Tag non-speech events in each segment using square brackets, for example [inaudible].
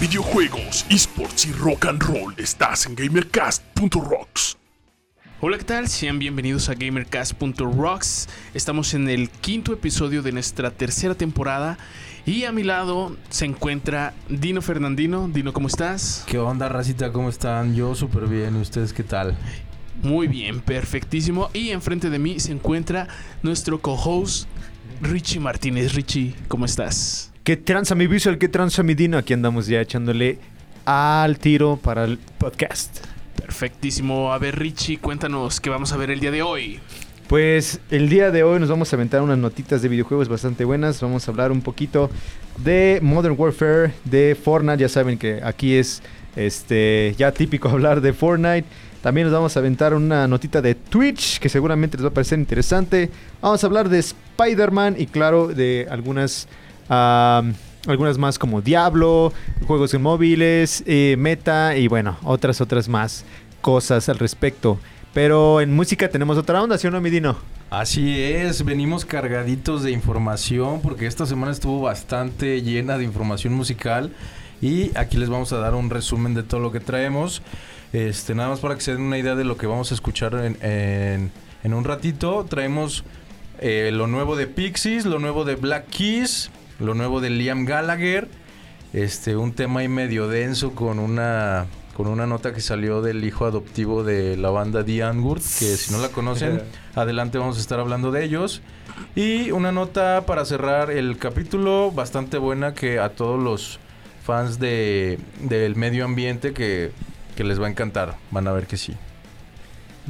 videojuegos, esports y rock and roll estás en gamercast.rocks. Hola, ¿qué tal? Sean bienvenidos a gamercast.rocks. Estamos en el quinto episodio de nuestra tercera temporada y a mi lado se encuentra Dino Fernandino. Dino, ¿cómo estás? ¿Qué onda, racita? ¿Cómo están? Yo súper bien. ¿Y ustedes qué tal? Muy bien, perfectísimo. Y enfrente de mí se encuentra nuestro co-host Richie Martínez. Richie, ¿cómo estás? ¿Qué tranza mi visual? ¿Qué tranza mi Dino? Aquí andamos ya echándole al tiro para el podcast. Perfectísimo. A ver, Richie, cuéntanos qué vamos a ver el día de hoy. Pues el día de hoy nos vamos a aventar unas notitas de videojuegos bastante buenas. Vamos a hablar un poquito de Modern Warfare, de Fortnite. Ya saben que aquí es este ya típico [laughs] hablar de Fortnite. También nos vamos a aventar una notita de Twitch que seguramente les va a parecer interesante. Vamos a hablar de Spider-Man y claro de algunas algunas más como Diablo, juegos en móviles, eh, Meta y bueno, otras otras más cosas al respecto. Pero en música tenemos otra onda, ¿sí o no, Midino? Así es, venimos cargaditos de información porque esta semana estuvo bastante llena de información musical y aquí les vamos a dar un resumen de todo lo que traemos. Este, nada más para que se den una idea de lo que vamos a escuchar en, en, en un ratito. Traemos eh, lo nuevo de Pixies, lo nuevo de Black Keys, lo nuevo de Liam Gallagher. Este, un tema ahí medio denso con una con una nota que salió del hijo adoptivo de la banda The Angurt, que si no la conocen, [laughs] adelante vamos a estar hablando de ellos. Y una nota para cerrar el capítulo bastante buena que a todos los fans de, del medio ambiente que, que les va a encantar, van a ver que sí.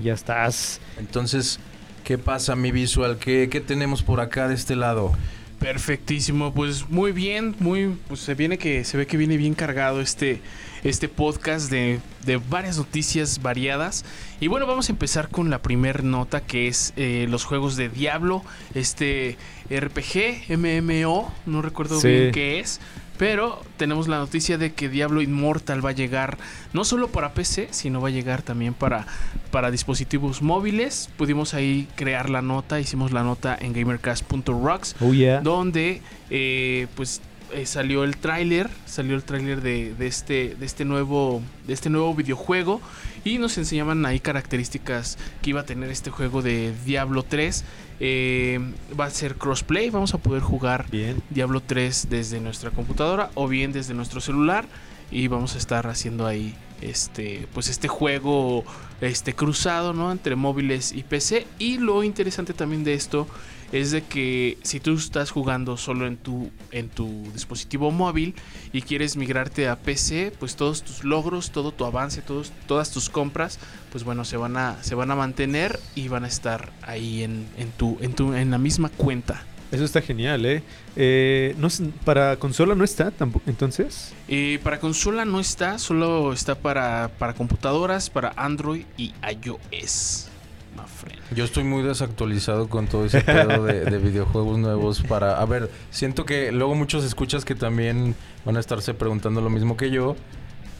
Ya estás. Entonces, ¿qué pasa mi visual? ¿Qué, qué tenemos por acá de este lado? Perfectísimo, pues muy bien, muy, pues se viene que se ve que viene bien cargado este, este podcast de, de varias noticias variadas. Y bueno, vamos a empezar con la primer nota que es eh, los juegos de Diablo, este RPG, MMO, no recuerdo Sí. bien qué es. Pero tenemos la noticia de que Diablo Immortal va a llegar no solo para PC, sino va a llegar también para, para dispositivos móviles. Pudimos ahí crear la nota, hicimos la nota en gamercast.rocks Oh yeah. donde eh, pues eh, salió el tráiler, salió el tráiler de, de este de este nuevo de este nuevo videojuego y nos enseñaban ahí características que iba a tener este juego de Diablo 3. Eh, va a ser crossplay, vamos a poder jugar Bien. Diablo 3 desde nuestra computadora o bien desde nuestro celular y vamos a estar haciendo ahí este pues este juego este cruzado no entre móviles y PC y lo interesante también de esto es de que si tú estás jugando solo en tu en tu dispositivo móvil y quieres migrarte a PC pues todos tus logros todo tu avance todos todas tus compras pues bueno se van a se van a mantener y van a estar ahí en, en tu en tu en la misma cuenta Eso está genial, ¿eh? eh no, sé, para consola no está tampoco, entonces. Eh, para consola no está, solo está para, para computadoras, para Android y iOS. my friend. Yo estoy muy desactualizado con todo ese pedo de, de [laughs] videojuegos nuevos para... A ver, siento que luego muchos escuchas que también van a estarse preguntando lo mismo que yo.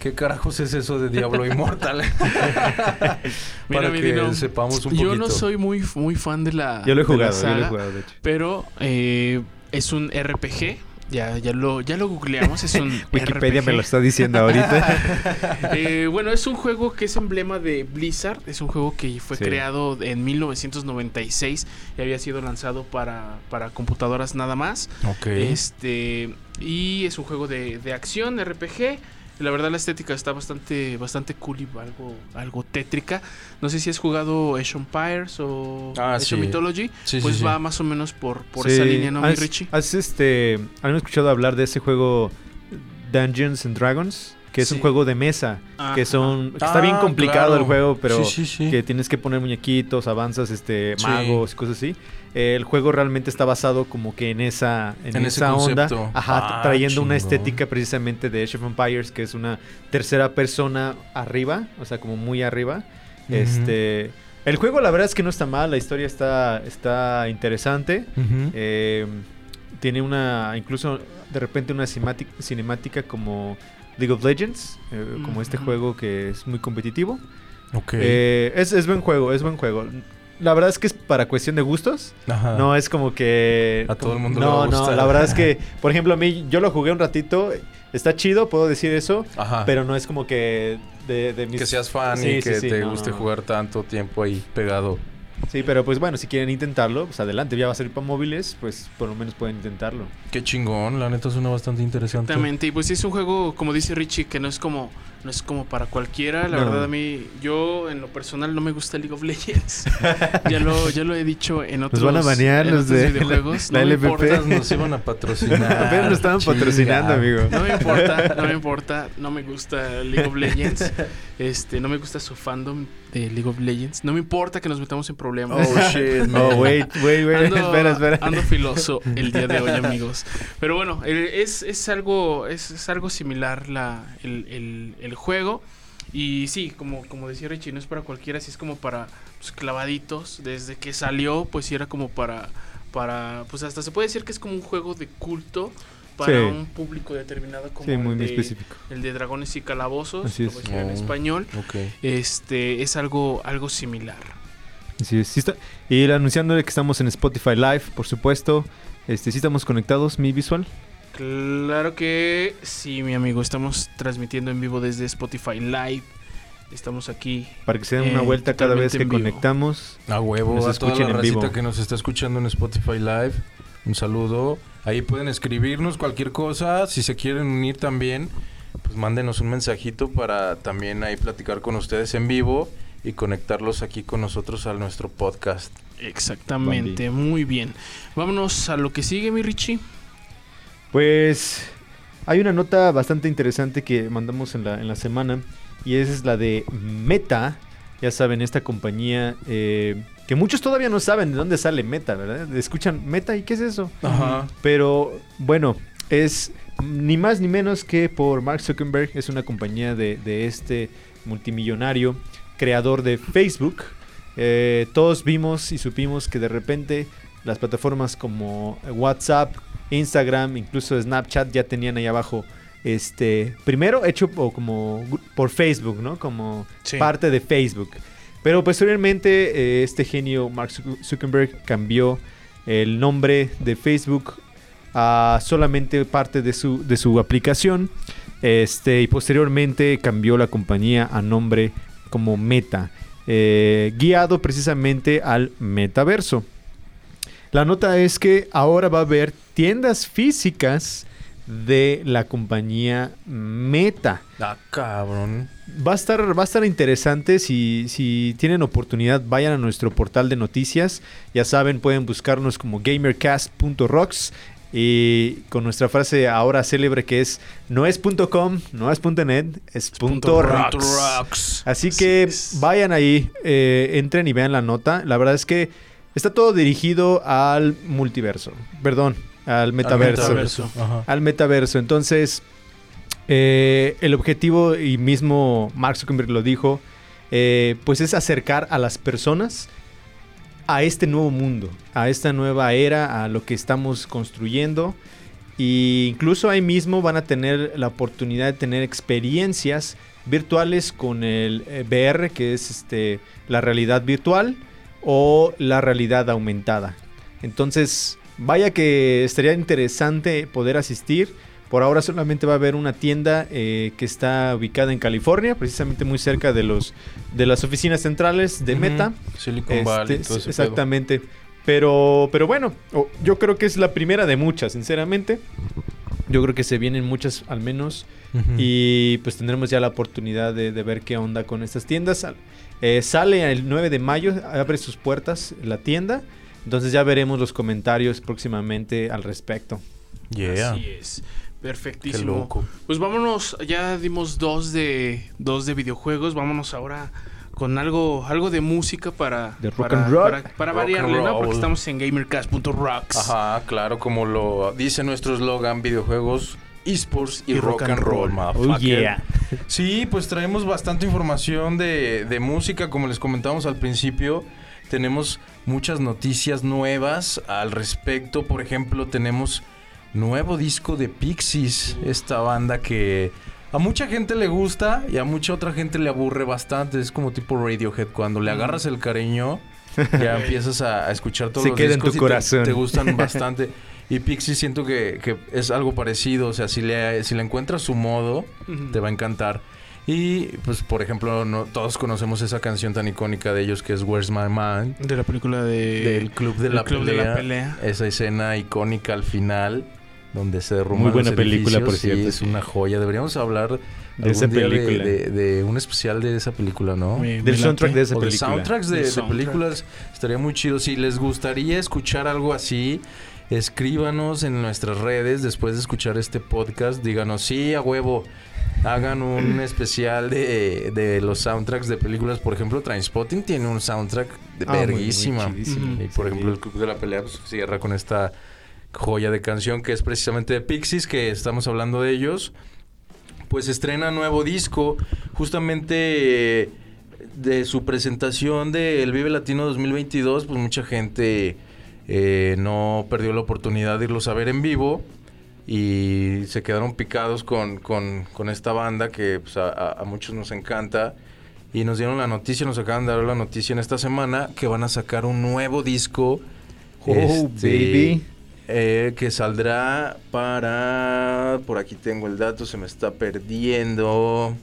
¿Qué carajos es eso de Diablo Inmortal? [laughs] [laughs] Mira, para mi que Dino, sepamos un Yo poquito. no soy muy, muy fan de la. Yo lo he jugado, yo lo he saga, jugado, de hecho. Pero eh, es un RPG. Ya, ya, lo, ya lo googleamos. Es un [laughs] Wikipedia RPG. me lo está diciendo ahorita. Eh, bueno, es un juego que es emblema de Blizzard. Es un juego que fue Sí. creado en 1996 y había sido lanzado para, para computadoras nada más. Ok. Este y es un juego de, de acción RPG. La verdad la estética está bastante bastante cool y algo algo tétrica. No sé si has jugado Age of Empires o Ah, Age sí. of Mythology, Sí, pues sí, sí. va más o menos por por Sí. esa línea, ¿no, mi ¿Has- Richie? ¿Has este, ¿Han escuchado hablar de ese juego Dungeons and Dragons? Que es Sí. un juego de mesa. Ajá. Que son. que está bien Ah, complicado claro. el juego, pero. Sí, sí, sí. Que tienes que poner muñequitos, avanzas, este, magos y cosas así. El juego realmente está basado como que en esa, en esa onda. Ajá, Ah, trayendo una estética precisamente de Age of Empires, que es una tercera persona arriba, o sea, como muy arriba. Este. El juego, la verdad es que no está mal, la historia está, está interesante. Eh, tiene una, incluso de repente una cinemática como League of Legends, eh, como este juego que es muy competitivo. ok. Eh, es, es buen juego, es buen juego. La verdad es que es para cuestión de gustos. Ajá. No es como que... A todo el mundo le No, va a no, la verdad es que, [laughs] por ejemplo, a mí, yo lo jugué un ratito. está chido, puedo decir eso, Ajá. pero no es como que de, de mis... que seas fan Sí, y sí, que sí, te no, guste no. jugar tanto tiempo ahí pegado. Sí, pero pues bueno, si quieren intentarlo, pues adelante, ya va a salir para móviles, pues por lo menos pueden intentarlo. Qué chingón, la neta suena bastante interesante. Exactamente, y pues es un juego, como dice Richie, que no es como no es como para cualquiera. La No. verdad, a mí, yo en lo personal no me gusta League of Legends. [laughs] ya, lo, ya lo he dicho en otros, van a banear en los otros de videojuegos. la no me LFP. importa. Nos iban a patrocinar. [laughs] Apenas lo estaban Chinga. patrocinando, amigo. No me importa, no me importa, no me gusta League of Legends. [laughs] Este, no me gusta su fandom de League of Legends. No me importa que nos metamos en problemas. Oh shit, man. Oh, wait, wait, wait. Ando, espera, espera. ando filoso el día de hoy, amigos. Pero bueno, eh, es, es algo es, es algo similar la, el, el- el juego. Y sí, como, como decía Richie, no es para cualquiera, sí es como para pues, clavaditos. Desde que salió, pues sí era como para, para... Pues hasta se puede decir que es como un juego de culto para Sí. un público determinado como Sí, muy, el, de, específico. el de Dragones y Calabozos, Así lo es. voy a decir en Oh. español. Ok. Este, es algo, algo similar. Sí, sí está. Y anunciando que estamos en Spotify Live, por supuesto. Este, sí estamos conectados, mi visual. Claro que sí, mi amigo. Estamos transmitiendo en vivo desde Spotify Live. Estamos aquí. Para que se den una Eh, vuelta cada vez que conectamos. A huevo, Nos a toda la en vivo. que nos está escuchando en Spotify Live. Un saludo. Ahí pueden escribirnos cualquier cosa. Si se quieren unir también, pues mándenos un mensajito para también ahí platicar con ustedes en vivo y conectarlos aquí con nosotros a nuestro podcast. Exactamente, muy bien. Vámonos a lo que sigue, mi Richie. Pues hay una nota bastante interesante que mandamos en la, en la semana. Y esa es la de Meta. Ya saben, esta compañía eh, que muchos todavía no saben de dónde sale Meta, ¿verdad? Escuchan Meta y qué es eso. Ajá. Pero bueno, es ni más ni menos que por Mark Zuckerberg. Es una compañía de, de este multimillonario, creador de Facebook. Eh, todos vimos y supimos que de repente las plataformas como WhatsApp, Instagram, incluso Snapchat ya tenían ahí abajo. Este, primero hecho como por Facebook, ¿no? Como Sí. parte de Facebook. Pero posteriormente eh, este genio Mark Zuck- Zuckerberg cambió el nombre de Facebook a solamente parte de su, de su aplicación. Este, y posteriormente cambió la compañía a nombre como Meta, eh, guiado precisamente al metaverso. La nota es que ahora va a haber tiendas físicas de la compañía Meta. Ah, cabrón. Va a estar, va a estar interesante. Si, si tienen oportunidad, vayan a nuestro portal de noticias. Ya saben, pueden buscarnos como gamercast.rocks. Y con nuestra frase ahora célebre que es no es .com, no es .net, es punto rocks. .rocks. Así Así que es. vayan ahí, eh, entren y vean la nota. La verdad es que está todo dirigido al multiverso. Perdón, al metaverso. metaverso. Ajá. Al metaverso. Entonces, eh, el objetivo, y mismo Mark Zuckerberg lo dijo, eh, pues es acercar a las personas a este nuevo mundo, a esta nueva era, a lo que estamos construyendo. Y incluso ahí mismo van a tener la oportunidad de tener experiencias virtuales con el eh, VR, que es este, la realidad virtual, o la realidad aumentada. Entonces, vaya que estaría interesante poder asistir. Por ahora solamente va a haber una tienda eh, que está ubicada en California, precisamente muy cerca de los de las oficinas centrales de. Meta. Silicon Este, Valley, todo ese pedo. exactamente. Pero, pero bueno, yo creo que es la primera de muchas, sinceramente. Yo creo que se vienen muchas al menos. Y pues tendremos ya la oportunidad de, de ver qué onda con estas tiendas. Eh, sale el 9 de mayo, abre sus puertas la tienda. Entonces ya veremos los comentarios próximamente al respecto. Yeah. Así es. Qué Perfectísimo. loco. Pues vámonos, ya dimos dos de dos de videojuegos, vámonos ahora con algo algo de música para De rock para, and roll. para, para Rock and variarle, ¿no? Porque estamos en gamercast.rocks. Ajá, claro, como lo dice nuestro eslogan, videojuegos, esports y, Y rock, and roll, Oh motherfucker. yeah. Sí, pues traemos bastante información de, de música, como les comentamos al principio. Tenemos muchas noticias nuevas al respecto. Por ejemplo, tenemos nuevo disco de Pixies, esta banda que a mucha gente le gusta y a mucha otra gente le aburre bastante. Es como tipo Radiohead, cuando le agarras el cariño, ya [laughs] empiezas a, a escuchar todos Se los queda en discos tu y te- corazón. te gustan [laughs] bastante. Y Pixie siento que, que es algo parecido. O sea, si le, si le encuentras su modo, te va a encantar. Y, pues, por ejemplo, no, todos conocemos esa canción tan icónica de ellos que es Where's My Mind. De la película de... Del Club de la Club de Pelea. la Pelea. Esa escena icónica al final, donde se derrumban Muy buena los película, por edificios, sí, cierto, es una joya. Deberíamos hablar De esa película. De, de un especial de esa película, ¿no? Me- me Del soundtrack de esa o de película. soundtracks de, Del de soundtrack. películas estaría muy chido. Si les gustaría escuchar algo así, escríbanos en nuestras redes después de escuchar este podcast. Díganos, sí, a huevo. Hagan un [clears throat] especial de, de los soundtracks de películas. Por ejemplo, Trainspotting tiene un soundtrack de Ah, muy- muy verguísima. Y por Sí. ejemplo, el Club de la Pelea pues, cierra con esta joya de canción que es precisamente de Pixies, que estamos hablando de ellos. Pues estrena nuevo disco, justamente eh, de su presentación del Vive Latino 2022, pues mucha gente eh, no perdió la oportunidad de irlos a ver en vivo y se quedaron picados con, con- con esta banda que pues, a, a- a muchos nos encanta. Y nos dieron la noticia, nos acaban de dar la noticia en esta semana que van a sacar un nuevo disco. Oh, este, baby. eh, que saldrá para... Por aquí tengo el dato, se me está perdiendo.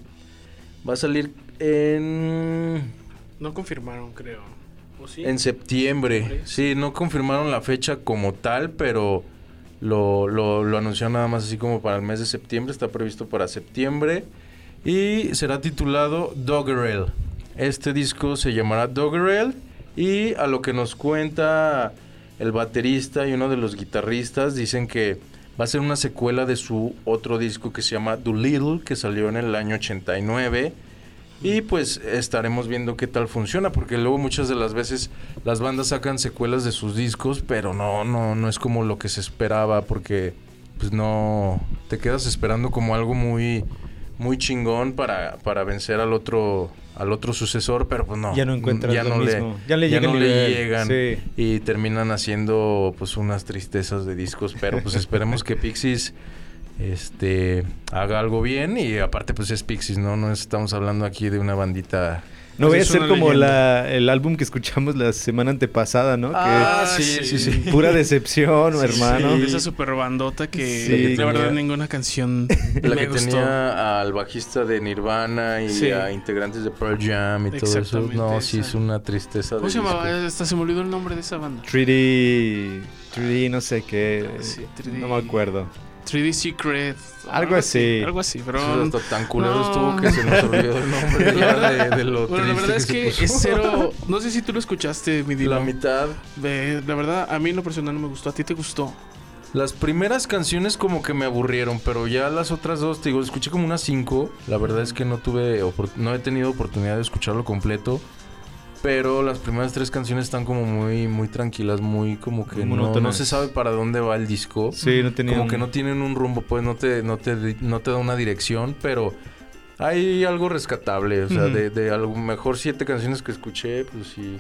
Va a salir en... No confirmaron, creo. ¿O sí? En septiembre. Sí, no confirmaron la fecha como tal, pero lo, lo, lo anunciaron nada más así como para el mes de septiembre. Está previsto para septiembre. Y será titulado Doggerel. Este disco se llamará Doggerel. Y a lo que nos cuenta el baterista y uno de los guitarristas, dicen que va a ser una secuela de su otro disco que se llama Doolittle, que salió en el año 89. Y pues estaremos viendo qué tal funciona, porque luego muchas de las veces las bandas sacan secuelas de sus discos, pero no, no, no es como lo que se esperaba, porque pues no, te quedas esperando como algo muy, muy chingón para, para vencer al otro, al otro sucesor, pero pues no. Ya no encuentras ya lo no mismo. Le, Ya le llega el no nivel, llegan sí. y terminan haciendo pues unas tristezas de discos, pero pues esperemos que Pixies este haga algo bien y aparte pues es Pixies, ¿no? No estamos hablando aquí de una bandita No Pues voy a ser como la, el álbum que escuchamos la semana antepasada, ¿no? Ah, Ah, sí, sí. sí, sí. que pura decepción, Sí, hermano. sí, esa super bandota que Sí. la verdad ninguna canción [laughs] La me que gustó. tenía al bajista de Nirvana y Sí. a integrantes de Pearl Jam y todo eso. No, sí, esa. es una tristeza. ¿Cómo de se llamaba? Hasta se me olvidó el nombre de esa banda. 3D, 3D no sé qué. Sí, 3D. No me acuerdo. 3D Secret. Algo así. Algo así, pero... Hasta tan culero No. estuvo que se nos olvidó el nombre La verdad- de, de lo Bueno, la verdad es se que puso. es cero... [laughs] No sé si tú lo escuchaste, mi Dino. La mitad. Ve, La verdad, a mí en lo personal no me gustó. ¿A ti te gustó? Las primeras canciones como que me aburrieron, pero ya las otras dos, te digo, escuché como unas cinco. La verdad es que no tuve, no he tenido oportunidad de escucharlo completo. Pero las primeras tres canciones están como muy, muy tranquilas, muy como que no, no se sabe para dónde va el disco. Sí, no tenía. como un- que no tienen un rumbo, pues no te, no te, no te da una dirección, pero hay algo rescatable. O sea, de, de a lo mejor siete canciones que escuché, pues sí,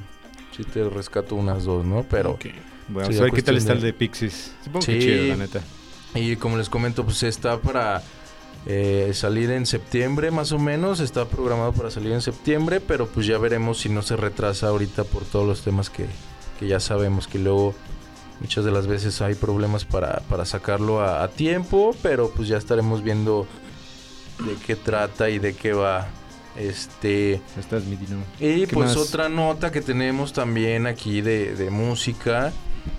sí te rescato unas dos, ¿no? Pero Ok. Bueno, Sí, a ver qué tal está el de- de Pixies. Supongo Sí. que chido, la neta. Y como les comento, pues está para eh, salir en septiembre más o menos. Está programado para salir en septiembre, pero pues ya veremos si no se retrasa ahorita por todos los temas que, que ya sabemos que luego muchas de las veces hay problemas para, para sacarlo a, a tiempo, pero pues ya estaremos viendo de qué trata y de qué va. Este. Estás mi Dino. Y ¿Qué pues más? otra nota que tenemos también aquí de, de música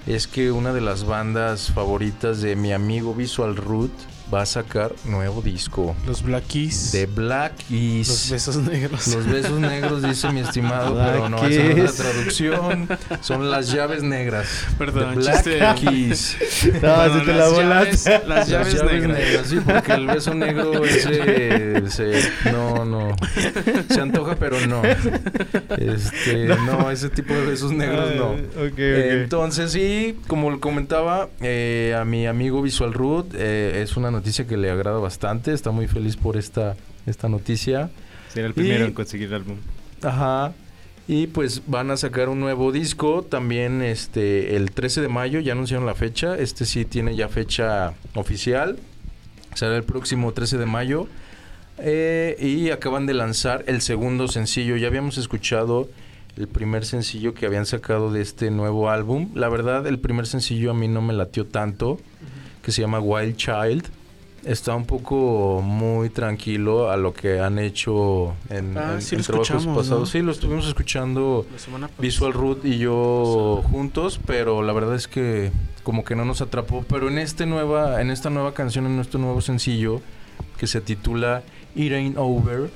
es que una de las bandas favoritas de mi amigo Visual Root va a sacar nuevo disco. Los Black Keys. De Black Keys. Los besos negros. Los besos negros, dice mi estimado, Black pero no, esa no es la traducción. Son las llaves negras. Perdón, The Black chiste. Keys. [laughs] No, Bueno, se te la las volaste. llaves- Las llaves, negras. sí, porque el beso negro ese, se- no, no, se antoja, pero no. Este, no, ese tipo de besos negros no. Ah, ok, ok. Eh, Entonces, sí, como le comentaba, eh, a mi amigo Visual Root eh, es una noticia que le agrada bastante. Está muy feliz por esta, esta noticia. Será el primero y- en conseguir el álbum. Ajá. Y pues van a sacar un nuevo disco también este el 13 de mayo, ya anunciaron la fecha. Este sí tiene ya fecha oficial. Será el próximo 13 de mayo. Eh, y acaban de lanzar el segundo sencillo. Ya habíamos escuchado el primer sencillo que habían sacado de este nuevo álbum. La verdad, el primer sencillo a mí no me latió tanto, que se llama Wild Child. Está un poco muy tranquilo a lo que han hecho en, Ah, en- sí en trabajos pasados. ¿no? Sí, lo estuvimos escuchando. Visual Root y yo juntos, pero la verdad es que como que no nos atrapó. Pero en este nueva, en esta nueva canción, en nuestro nuevo sencillo, que se titula It Ain't Over,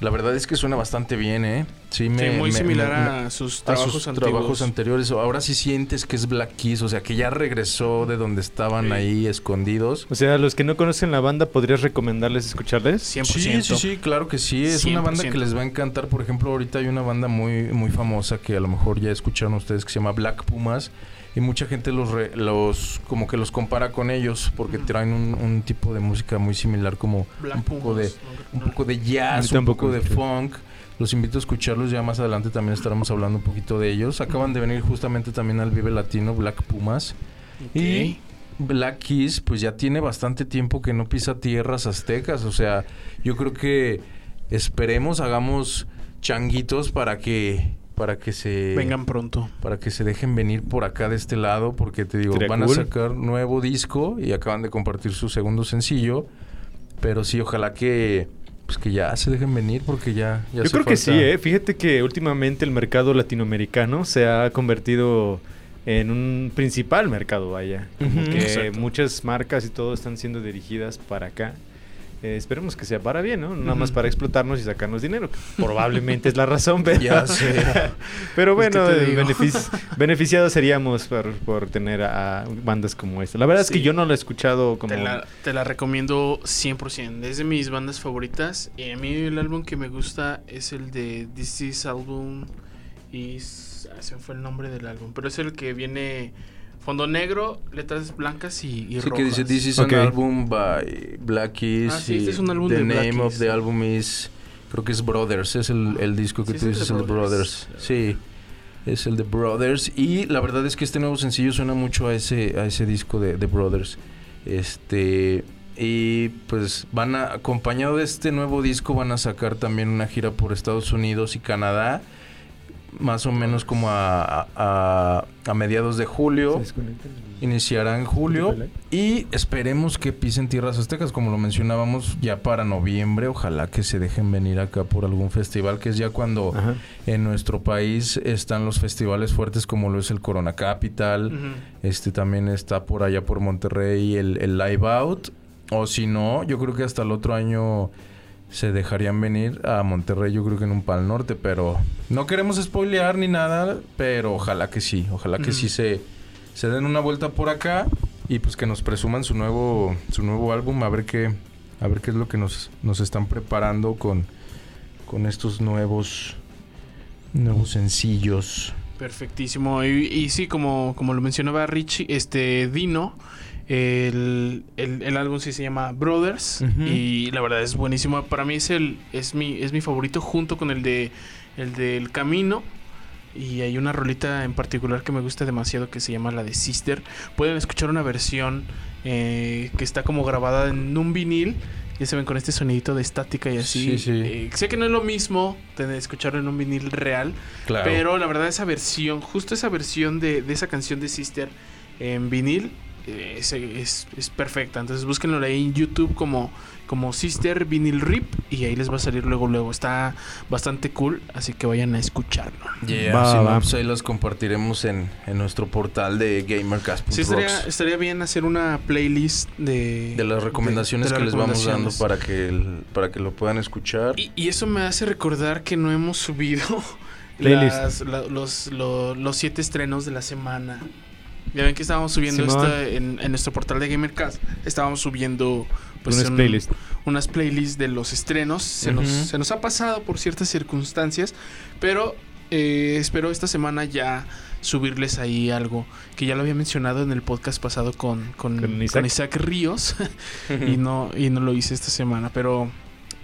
la verdad es que suena bastante bien, ¿eh? Sí, Sí, me, muy me- similar me- a sus a trabajos sus antiguos. trabajos anteriores. Ahora sí sientes que es Black Keys, o sea, que ya regresó de donde estaban Sí. ahí escondidos. O sea, a los que no conocen la banda, ¿podrías recomendarles escucharles? 100%. Sí, sí, sí, claro que sí. Es una banda 100%. que les va a encantar. Por ejemplo, ahorita hay una banda muy, muy famosa que a lo mejor ya escucharon ustedes que se llama Black Pumas. Y mucha gente los, re- los como que los compara con ellos porque traen un, un tipo de música muy similar como Black un poco Pumas, de ¿no? un poco de jazz, un poco de creo. funk. Los invito a escucharlos, ya más adelante también estaremos hablando un poquito de ellos. Acaban de venir justamente también al Vive Latino Black Pumas. Y Black Keys, pues ya tiene bastante tiempo que no pisa tierras aztecas. O sea, yo creo que esperemos, hagamos changuitos para que para que se Vengan pronto. para que se dejen venir por acá de este lado, porque te digo, van cool. a sacar nuevo disco y acaban de compartir su segundo sencillo. Pero sí, ojalá que pues que ya se dejen venir porque ya, ya Yo creo que sí, ¿eh? Fíjate que últimamente el mercado latinoamericano se ha convertido en un principal mercado, vaya. Como Ujú. que Exacto. muchas marcas y todo están siendo dirigidas para acá. Eh, esperemos que sea para bien, ¿no? Nada más para explotarnos y sacarnos dinero. Probablemente es la razón, [laughs] pero... Ya sé. [laughs] Pero Pues, ¿qué bueno, eh, digo? benefici- [laughs] beneficiados seríamos por, por tener a, a bandas como esta. La verdad es que yo no la he escuchado como... Te la, te la recomiendo 100%. Es de mis bandas favoritas. Y a mí el álbum que me gusta es el de This Is Album. Y ah, se me fue el nombre del álbum. Pero es el que viene fondo negro, letras blancas y, y Sí, rojas. que dice This is Ok. an album by Black Keys. Ah, sí, y este es un álbum the de name Black of the album is creo que es Brothers, es el, el disco que Sí, tú es el de dices el de Brothers. Brothers. Sí. Es el de Brothers y la verdad es que este nuevo sencillo suena mucho a ese a ese disco de, de Brothers. Este y pues van a acompañado de este nuevo disco van a sacar también una gira por Estados Unidos y Canadá más o menos como a, a, a mediados de julio. Iniciará en julio y esperemos que pisen tierras aztecas, como lo mencionábamos, ya para noviembre. Ojalá que se dejen venir acá por algún festival, que es ya cuando Ajá. en nuestro país están los festivales fuertes, como lo es el Corona Capital. Este también está por allá por Monterrey el, el Live Out. O si no, yo creo que hasta el otro año se dejarían venir a Monterrey, yo creo que en un Pal Norte, pero no queremos spoilear ni nada, pero ojalá que sí, ojalá que sí se, se den una vuelta por acá y pues que nos presuman su nuevo, su nuevo álbum, a ver qué, a ver qué es lo que nos, nos están preparando con, con estos nuevos, nuevos sencillos. Perfectísimo. Y, y sí, como, como lo mencionaba Richie, este Dino, el, el, el álbum sí se llama Brothers. Y la verdad es buenísimo. Para mí es el, es mi, es mi favorito junto con el de el del Camino. Y hay una rolita en particular que me gusta demasiado que se llama la de Sister. Pueden escuchar una versión eh, que está como grabada en un vinil. Ya saben, con este sonidito de estática y así. Sí, sí. Eh, sé que no es lo mismo tener, escucharlo en un vinil real. Claro. Pero la verdad esa versión, justo esa versión de, de esa canción de Sister en vinil es, es- es perfecta. Entonces búsquenlo ahí en YouTube como, como Sister Vinyl Rip y ahí les va a salir luego luego. Está bastante cool, así que vayan a escucharlo. Yeah, Va, si no, va. pues ahí las compartiremos en, en nuestro portal de GamerCast.rocks. Sí, estaría, estaría bien hacer una playlist de... de las recomendaciones de- de que las les vamos dando para que el- para que lo puedan escuchar. Y, y eso me hace recordar que no hemos subido [laughs] las- la- los, lo- los siete estrenos de la semana. Ya ven que estábamos subiendo esta en, en nuestro portal de Gamercast. Estábamos subiendo pues, Unas un- playlists. unas playlists de los estrenos. Se, nos, Ujú. se nos ha pasado por ciertas circunstancias, pero eh, espero esta semana ya subirles ahí algo que ya lo había mencionado en el podcast pasado con, con, Con con Isaac. Ríos y no y no lo hice esta semana, pero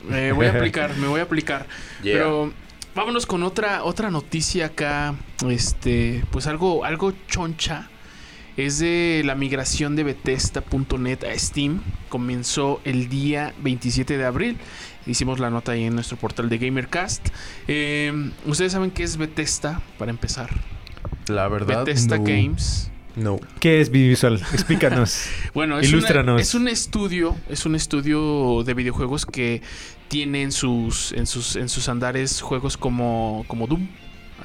me voy a aplicar, me voy a aplicar. [laughs] Yeah. Pero vámonos con otra otra noticia acá, este, pues algo algo choncha es de la migración de Bethesda.net a Steam. Comenzó el día 27 de abril. Hicimos la nota ahí en nuestro portal de GamerCast. Eh, Ustedes saben qué es Bethesda, para empezar. La verdad, Bethesda no. Games. No. ¿Qué es Visual? Explícanos. [laughs] Bueno, es, Ilústranos. una- es un estudio, es un estudio de videojuegos que tiene en sus, en sus, en sus andares juegos como, como Doom.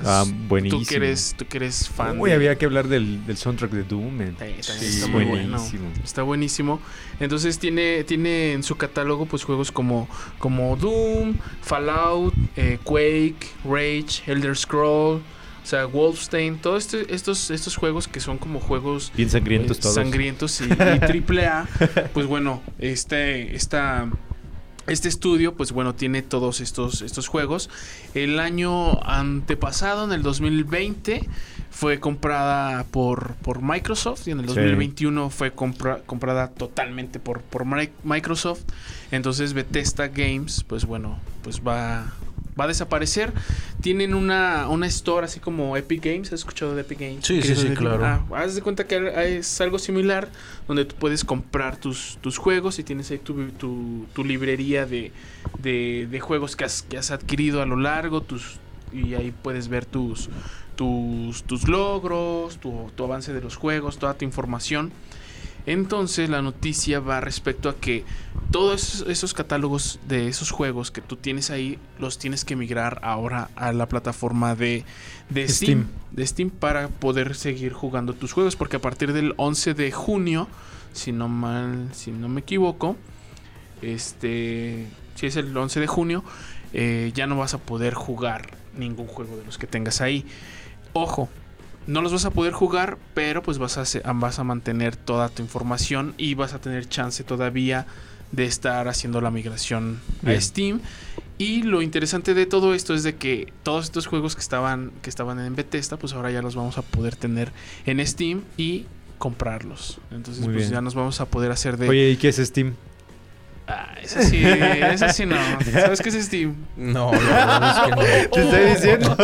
Ah, Tú buenísimo. que eres, tú que eres fan. Uy, de- había que hablar del, del soundtrack de Doom. eh. Sí, está muy bueno. buenísimo. Está buenísimo. Entonces tiene, tiene en su catálogo pues juegos como, como Doom, Fallout, eh, Quake, Rage, Elder Scroll, o sea, Wolfenstein, todos este- estos, estos juegos que son como juegos Bien sangrientos eh, todos. sangrientos y, y triple A, pues bueno, este, esta, este estudio, pues bueno, tiene todos estos, estos juegos. El año antepasado, en el 2020, fue comprada por, por Microsoft y en el Sí. 2021 fue compra- comprada totalmente por, por Mi- Microsoft. Entonces Bethesda Games, pues bueno, pues va, va a desaparecer. Tienen una, una store así como Epic Games. ¿Has escuchado de Epic Games? Sí, sí, sí, claro. Ah, haz de cuenta que es algo similar donde tú puedes comprar tus, tus juegos y tienes ahí tu, tu, tu librería de, de, de juegos que has, que has adquirido a lo largo tus, y ahí puedes ver tus, tus, tus logros, tu, tu avance de los juegos, toda tu información. Entonces la noticia va respecto a que todos esos, esos catálogos de esos juegos que tú tienes ahí los tienes que migrar ahora a la plataforma de, de Steam, Steam. de Steam para poder seguir jugando tus juegos porque a partir del 11 de junio, si no mal, si no me equivoco, este, si es el 11 de junio, eh, ya no vas a poder jugar ningún juego de los que tengas ahí. Ojo, no los vas a poder jugar, pero pues vas a, vas a mantener toda tu información y vas a tener chance todavía de estar haciendo la migración a. Steam. Y lo interesante de todo esto es de que todos estos juegos que estaban, que estaban en Bethesda, pues ahora ya los vamos a poder tener en Steam y comprarlos. Entonces, Muy pues bien. ya nos vamos a poder hacer de. Oye, ¿y qué es Steam? Ah, ese sí, ese sí no. ¿Sabes qué es Steam? No, la verdad es que no. Te estoy diciendo.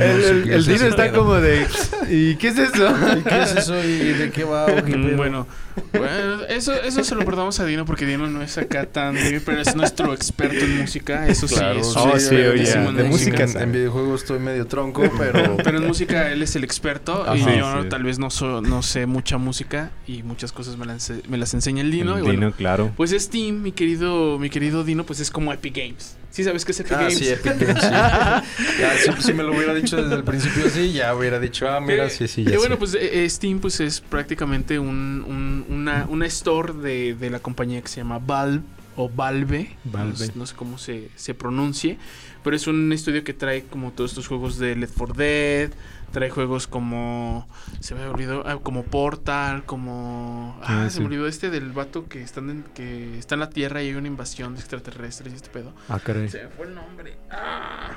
el el, Dino está como de. ¿Y qué es eso? ¿Y ¿Qué es eso y de qué va? o qué Mm, pedo? Bueno, bueno, eso, eso se lo perdamos a Dino porque Dino no es acá tan pero es nuestro experto en música. Eso Claro, sí, es Oh, sí, oye, de música en, videojuegos estoy medio tronco, pero Pero en música él es el experto y yo Sí. tal vez no, so- no sé mucha música y muchas cosas me las, me las enseña el Dino. El y bueno, Dino, claro. pues Steam, mi querido, mi querido Dino, pues es como Epic Games. ¿Sí sabes qué es Epic Ah, Games? sí, Epic Games, sí. [laughs] Ya, si, si me lo hubiera dicho desde el principio así, ya hubiera dicho, ah, mira, Eh, sí, sí, y ya bueno, sé. pues eh, eh, Steam pues es prácticamente un, un- una, una store de, de la compañía que se llama Valve o Valve, Valve. No, sé- no sé cómo se, se pronuncie, pero es un estudio que trae como todos estos juegos de Left 4 Dead, trae juegos como, se me olvidó, ah, como Portal, como, ah, Ah, se sí. me olvidó este del vato que, están en, que está en la Tierra y hay una invasión de extraterrestres y este pedo. Ah, caray. Se me fue el nombre. Ah.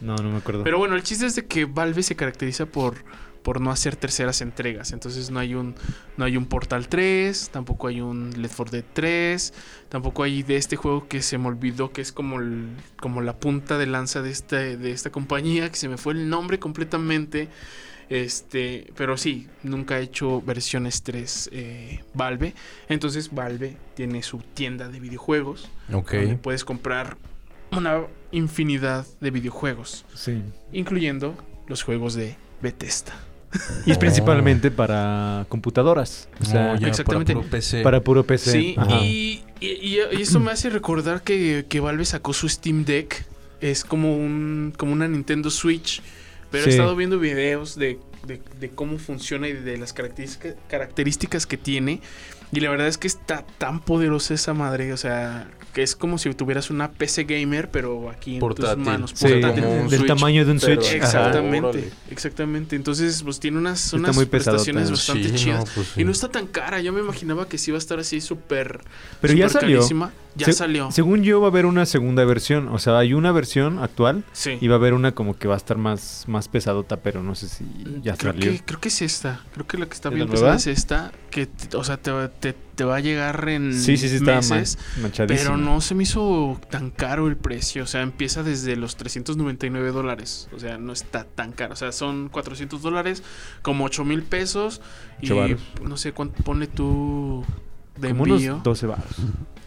No, no me acuerdo. Pero bueno, el chiste es de que Valve se caracteriza por, por no hacer terceras entregas. Entonces no hay un no hay un Portal 3, tampoco hay un Left 4 Dead 3, tampoco hay de este juego que se me olvidó que es como el- como la punta de lanza de este de esta compañía que se me fue el nombre completamente. Este, pero sí, nunca ha hecho versiones 3 eh, Valve. Entonces Valve tiene su tienda de videojuegos Ok. donde puedes comprar una infinidad de videojuegos sí. incluyendo los juegos de Bethesda. Y es Oh. principalmente para computadoras. O sea, No, ya, exactamente. Para puro PC. para puro PC. Sí, y, y, y- y eso me hace recordar que, que Valve sacó su Steam Deck. Es como un como una Nintendo Switch. Pero Sí. he estado viendo videos de, de- de cómo funciona y de las características, características que tiene. Y la verdad es que está tan poderosa esa madre. O sea, que es como si tuvieras una PC gamer, pero aquí en Portátil. tus manos. Sí, portátil, como un un del Switch. tamaño de un pero- Switch. Exactamente, exactamente. Entonces, pues tiene unas, unas muy prestaciones bastante Sí, chidas. no, pues sí. Y no está tan cara. Yo me imaginaba que sí iba a estar así súper. Pero ya salió. carísima. Ya Se- salió. Según yo va a haber una segunda versión, o sea, hay una versión actual Sí. y va a haber una como que va a estar más, más pesadota, pero no sé si ya creo salió. Que, creo que es esta. Creo que la que está ¿Es bien pesada es esta. Que, o sea, te, va- te, te va a llegar en Sí, sí, sí, meses. Pero no se me hizo tan caro el precio. O sea, empieza desde los 399 dólares. O sea, no está tan caro. O sea, son 400 dólares, como 8 mil pesos. Y no sé cuánto pone tú de Como envío. unos 12 baros.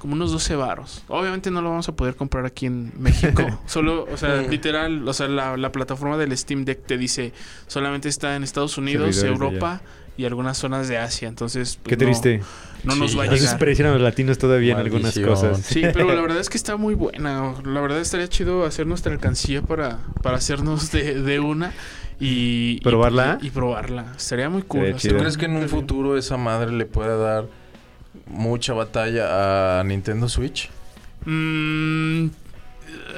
Como unos 12 varos. Obviamente no lo vamos a poder comprar aquí en México. [laughs] Solo, o sea, literal, o sea, la, la plataforma del Steam Deck te dice solamente está en Estados Unidos, Servidores Europa y algunas zonas de Asia. Entonces, pues, Qué triste. No, nos Sí, va a llegar. desparecieron los latinos todavía en algunas cosas. Sí, pero la [laughs] verdad es que está muy buena. La verdad estaría chido hacer nuestra alcancía para, para hacernos de, de una y... y- ¿Probarla? Y, probarla. Estaría muy cool. ¿Tú crees que en un un- futuro esa madre le pueda dar mucha batalla a Nintendo Switch? Mm,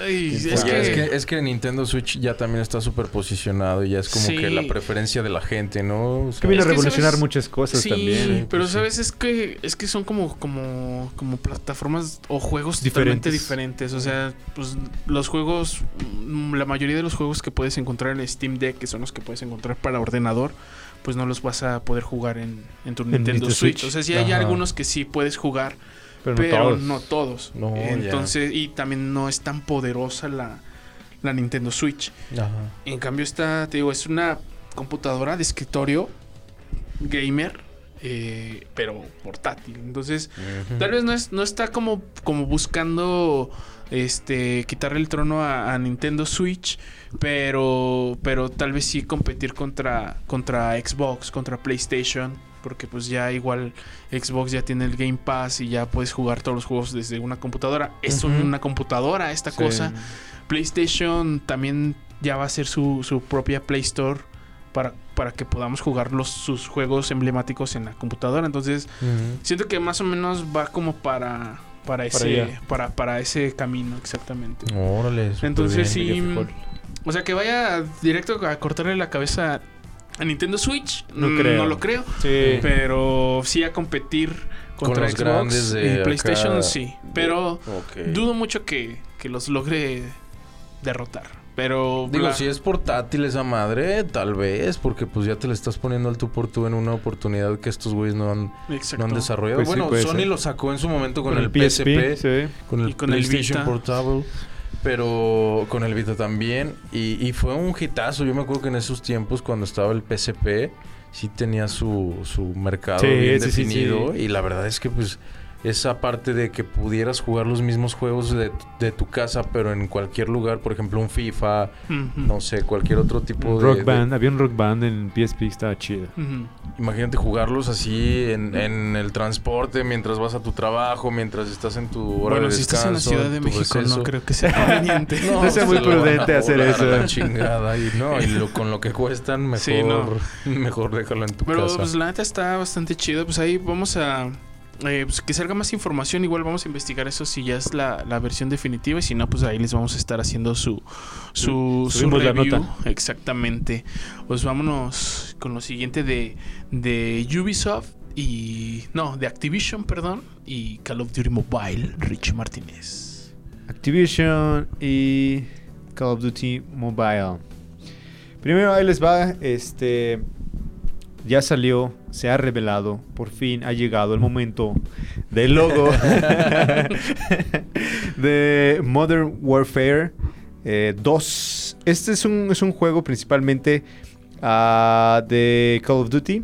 ay, es, que, es, que, es que Nintendo Switch ya también está súper posicionado y ya es como Sí. que la preferencia de la gente, ¿no? O sea, Que viene a revolucionar ¿sabes? muchas cosas sí, también. pero pues sí. sabes, es que es que son como como como plataformas o juegos Diferentes. totalmente diferentes. O sea, pues los juegos, mm, la mayoría de los juegos que puedes encontrar en Steam Deck, que son los que puedes encontrar para ordenador, pues no los vas a poder jugar en, en tu Nintendo Nintendo Switch. Switch. O sea, sí hay Ajá. algunos que sí puedes jugar, Pero, pero, no todos. no todos. No, ya. Entonces, y también no es tan poderosa la, la Nintendo Switch. Ajá. En cambio, esta, te digo, es una computadora de escritorio gamer, eh, pero portátil. Entonces, tal vez no, es, no está como, como buscando este quitarle el trono a, a Nintendo Switch, pero, pero tal vez sí competir contra, contra Xbox, contra PlayStation. Porque pues ya igual Xbox ya tiene el Game Pass y ya puedes jugar todos los juegos desde una computadora. Es una computadora esta Sí. cosa. PlayStation también ya va a ser su, su propia Play Store para, para que podamos jugar los, sus juegos emblemáticos en la computadora. Entonces, siento que más o menos va como para, para, ese, para, para ese camino, exactamente. Órale. Entonces, bien. sí. O sea, que vaya directo a cortarle la cabeza a Nintendo Switch. No mm, creo. No lo creo. Sí. Pero sí a competir contra los Xbox y PlayStation, acá. sí. Pero dudo mucho que, que los logre derrotar. Pero Digo, la- si es portátil esa madre, tal vez, porque pues ya te le estás poniendo al tú por tú en una oportunidad que estos güeyes no han, no han desarrollado. Pues bueno, Sony ser. lo sacó en su momento con, Con el, PSP, PSP, sí. con el Y con el Vita. Portable, pero con el Vita también. Y, y fue un hitazo. Yo me acuerdo que en esos tiempos, cuando estaba el PSP, sí tenía su, su mercado Sí, bien definido. Y la verdad es que pues esa parte de que pudieras jugar los mismos juegos de, de tu casa, pero en cualquier lugar, por ejemplo un FIFA, no sé, cualquier otro tipo de... Rock de- Band, había un rock band en PSP, estaba chido. Imagínate jugarlos así en, en el transporte, mientras vas a tu trabajo, mientras estás en tu hora Bueno, de si estás en la descanso, Ciudad de México, receso. no creo que sea [laughs] conveniente. No sea muy prudente hacer eso. La chingada y no, y lo- con lo que cuestan, mejor, Sí, no. [laughs] mejor déjalo en tu Pero casa. pues la neta está bastante chido. Pues ahí vamos a. eh, pues, que salga más información. Igual vamos a investigar eso si ya es la, la versión definitiva. Y si no, pues ahí les vamos a estar haciendo su, su, su Subimos la review. nota. Exactamente. Pues vámonos con lo siguiente de, de Ubisoft y. No, de Activision, perdón. Y Call of Duty Mobile, Rich Martínez. Activision y Call of Duty Mobile. Primero ahí les va, este ya salió, se ha revelado, por fin ha llegado el momento del logo [laughs] de Modern Warfare eh, 2. Este es un, es un juego principalmente ah, de Call of Duty.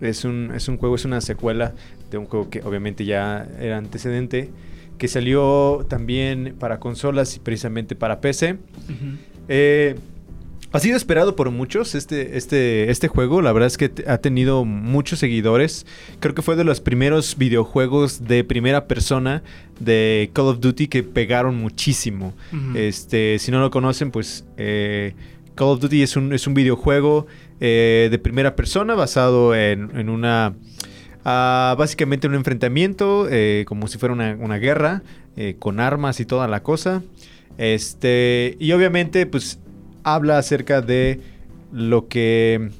Es un, es un juego, es una secuela de un juego que obviamente ya era antecedente que salió también para consolas y precisamente para PC. Eh, ha sido esperado por muchos este, este, este juego. La verdad es que ha tenido muchos seguidores. Creo que fue de los primeros videojuegos de primera persona de Call of Duty que pegaron muchísimo. Este, si no lo conocen, pues eh, Call of Duty es un, es un videojuego eh, de primera persona basado en, en una... ah, básicamente un enfrentamiento, eh, como si fuera una, una guerra, eh, con armas y toda la cosa. Este, y obviamente, pues habla acerca de lo que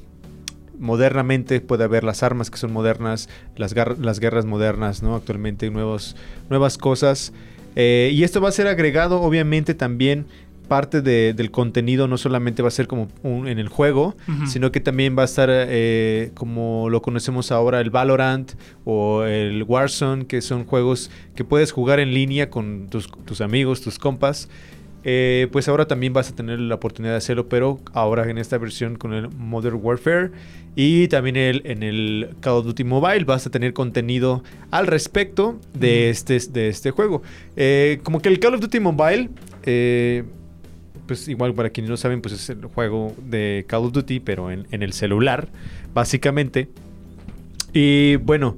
modernamente puede haber las armas que son modernas, las, las guerras modernas, ¿no? Actualmente nuevos, nuevas cosas. Eh, y esto va a ser agregado, obviamente, también parte de- del contenido no solamente va a ser como un- en el juego, sino que también va a estar eh, como lo conocemos ahora el Valorant o el Warzone, que son juegos que puedes jugar en línea con tus, tus amigos, tus compas. Eh, pues ahora también vas a tener la oportunidad de hacerlo, pero ahora en esta versión con el Modern Warfare y también el, en el Call of Duty Mobile vas a tener contenido al respecto de, este, de este juego. Eh, como que el Call of Duty Mobile, eh, pues igual para quienes no saben, pues es el juego de Call of Duty, pero en, en el celular, básicamente. Y bueno,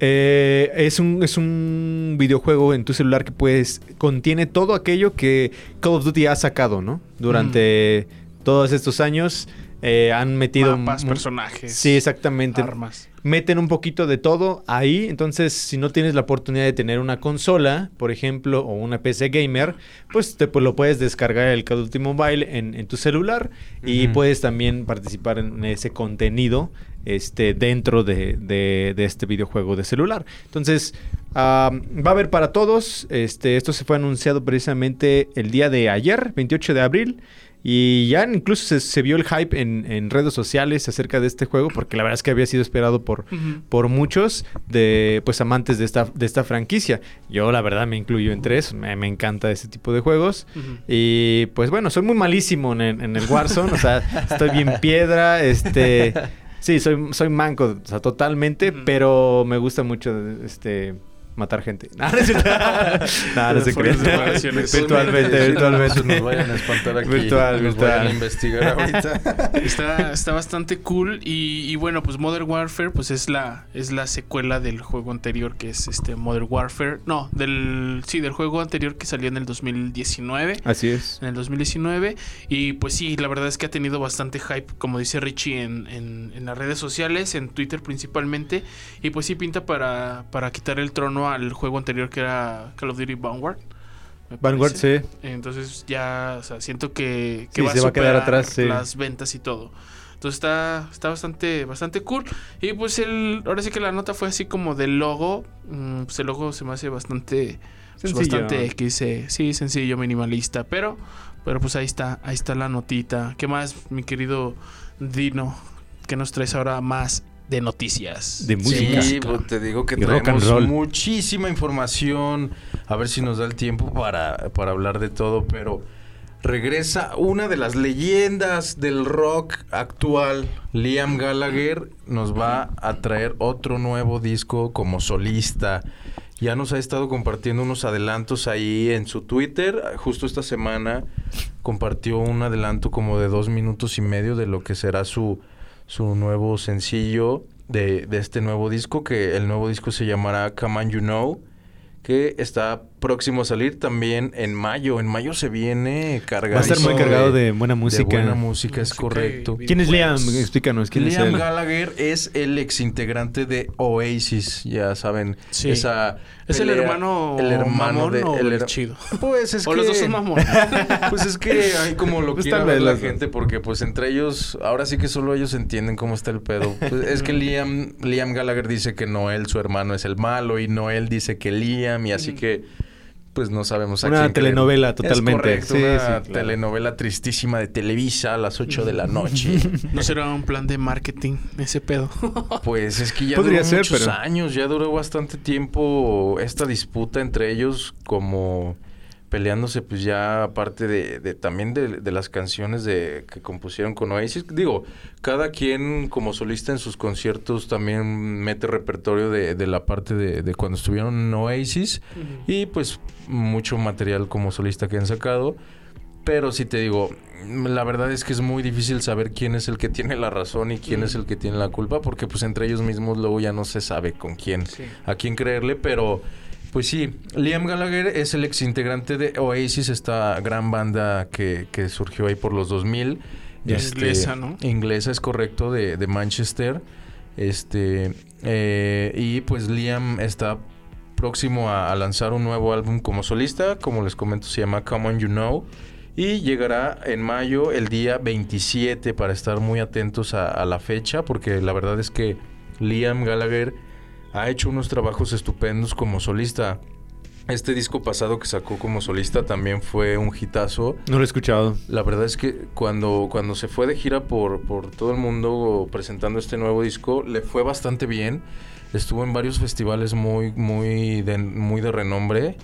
eh, es, un, es un videojuego en tu celular que puedes. contiene todo aquello que Call of Duty ha sacado, ¿no? Durante todos estos años. eh, han metido. Mapas, personajes. Sí, exactamente. Armas. Meten un poquito de todo ahí. Entonces, si no tienes la oportunidad de tener una consola, por ejemplo, o una PC gamer, pues te pues, lo puedes descargar el Call of Duty Mobile en, en tu celular y puedes también participar en ese contenido este, dentro de, de- de este videojuego de celular. Entonces, va a haber para todos. Este, esto se fue anunciado precisamente el día de ayer, 28 de abril. Y ya incluso se, se vio el hype en, en redes sociales acerca de este juego, porque la verdad es que había sido esperado por, muchos de pues amantes de esta, de esta franquicia. Yo la verdad me incluyo entre eso, me, me encanta ese tipo de juegos. Y pues bueno, soy muy malísimo en, en el Warzone, o sea, estoy bien piedra, este... [laughs] Sí, soy, soy manco, o sea, totalmente, pero me gusta mucho este matar gente. [laughs] [laughs] No, no se crean. Virtualmente, virtualmente. Nos vayan a espantar aquí. Virtual, nos virtual. vayan a investigar ahorita. [laughs] Está, está bastante cool y, y bueno, pues Modern Warfare pues es la es la secuela del juego anterior que es este Modern Warfare. No, del sí, del juego anterior que salió en el 2019. Así es. En el 2019 y pues sí, la verdad es que ha tenido bastante hype, como dice Richie, en, en- en las redes sociales, en Twitter principalmente, y pues sí pinta para, para quitar el trono al juego anterior que era Call of Duty Vanguard. Vanguard, parece. sí. Entonces ya, o sea, siento que, que Sí, va, se a va a quedar atrás, sí. las ventas y todo. Entonces está, está bastante, bastante cool. Y pues el, ahora sí que la nota fue así como del logo. mm, pues el logo se me hace bastante, pues, bastante X, eh, sí, sencillo, minimalista. Pero, pero pues ahí está, ahí está la notita. ¿Qué más, mi querido Dino? ¿Qué nos traes ahora más de noticias? De música. Sí, pues te digo que Y rock and traemos roll. muchísima información. A ver si nos da el tiempo para, para hablar de todo, pero regresa una de las leyendas del rock actual, Liam Gallagher, nos va a traer otro nuevo disco como solista. Ya nos ha estado compartiendo unos adelantos ahí en su Twitter. Justo esta semana compartió un adelanto como de dos minutos y medio de lo que será su, su nuevo sencillo de, de este nuevo disco, que el nuevo disco se llamará Come On You Know, que está próximo a salir también en mayo. En mayo se viene cargado. Va a estar muy cargado de buena música. buena música, es Música correcto. ¿Quién es Liam? Explícanos, ¿quién es Liam él? Gallagher es el ex integrante de Oasis, ya saben. Sí. Esa ¿Es el hermano, el hermano mamón de o el her- chido? Pues es o que los dos son mamón. [laughs] Pues es que hay como lo [laughs] Pues tal ver la gente porque pues entre ellos ahora sí que solo ellos entienden cómo está el pedo. Pues, es que Liam Liam Gallagher dice que Noel su hermano es el malo y Noel dice que Liam y así que pues no sabemos a Una quién creer. telenovela Es totalmente. correcto, Sí, una sí, claro. telenovela tristísima de Televisa a las 8 de la noche. [laughs] ¿No será un plan de marketing ese pedo? [laughs] Pues es que ya Podría duró ser, muchos pero- años, ya duró bastante tiempo esta disputa entre ellos como peleándose pues ya aparte de, de también de, de las canciones de que compusieron con Oasis. Digo, cada quien como solista en sus conciertos también mete repertorio de, de la parte de, de cuando estuvieron en Oasis y pues mucho material como solista que han sacado. Pero sí te digo, la verdad es que es muy difícil saber quién es el que tiene la razón y quién es el que tiene la culpa, porque pues entre ellos mismos luego ya no se sabe con quién, Sí. a quién creerle, pero pues sí, Liam Gallagher es el ex integrante de Oasis, esta gran banda que, que surgió ahí por los 2000. Ya. Inglesa, ¿no? Inglesa, es correcto, de, de Manchester. Este, eh, y pues Liam está próximo a, a lanzar un nuevo álbum como solista, como les comento, se llama Come On You Know. Y llegará en mayo, el día 27, para estar muy atentos a, a la fecha, porque la verdad es que Liam Gallagher ha hecho unos trabajos estupendos como solista. Este disco pasado que sacó como solista también fue un hitazo. No lo he escuchado. La verdad es que cuando, cuando se fue de gira por, por todo el mundo presentando este nuevo disco, le fue bastante bien. Estuvo en varios festivales muy, muy, de, muy de renombre.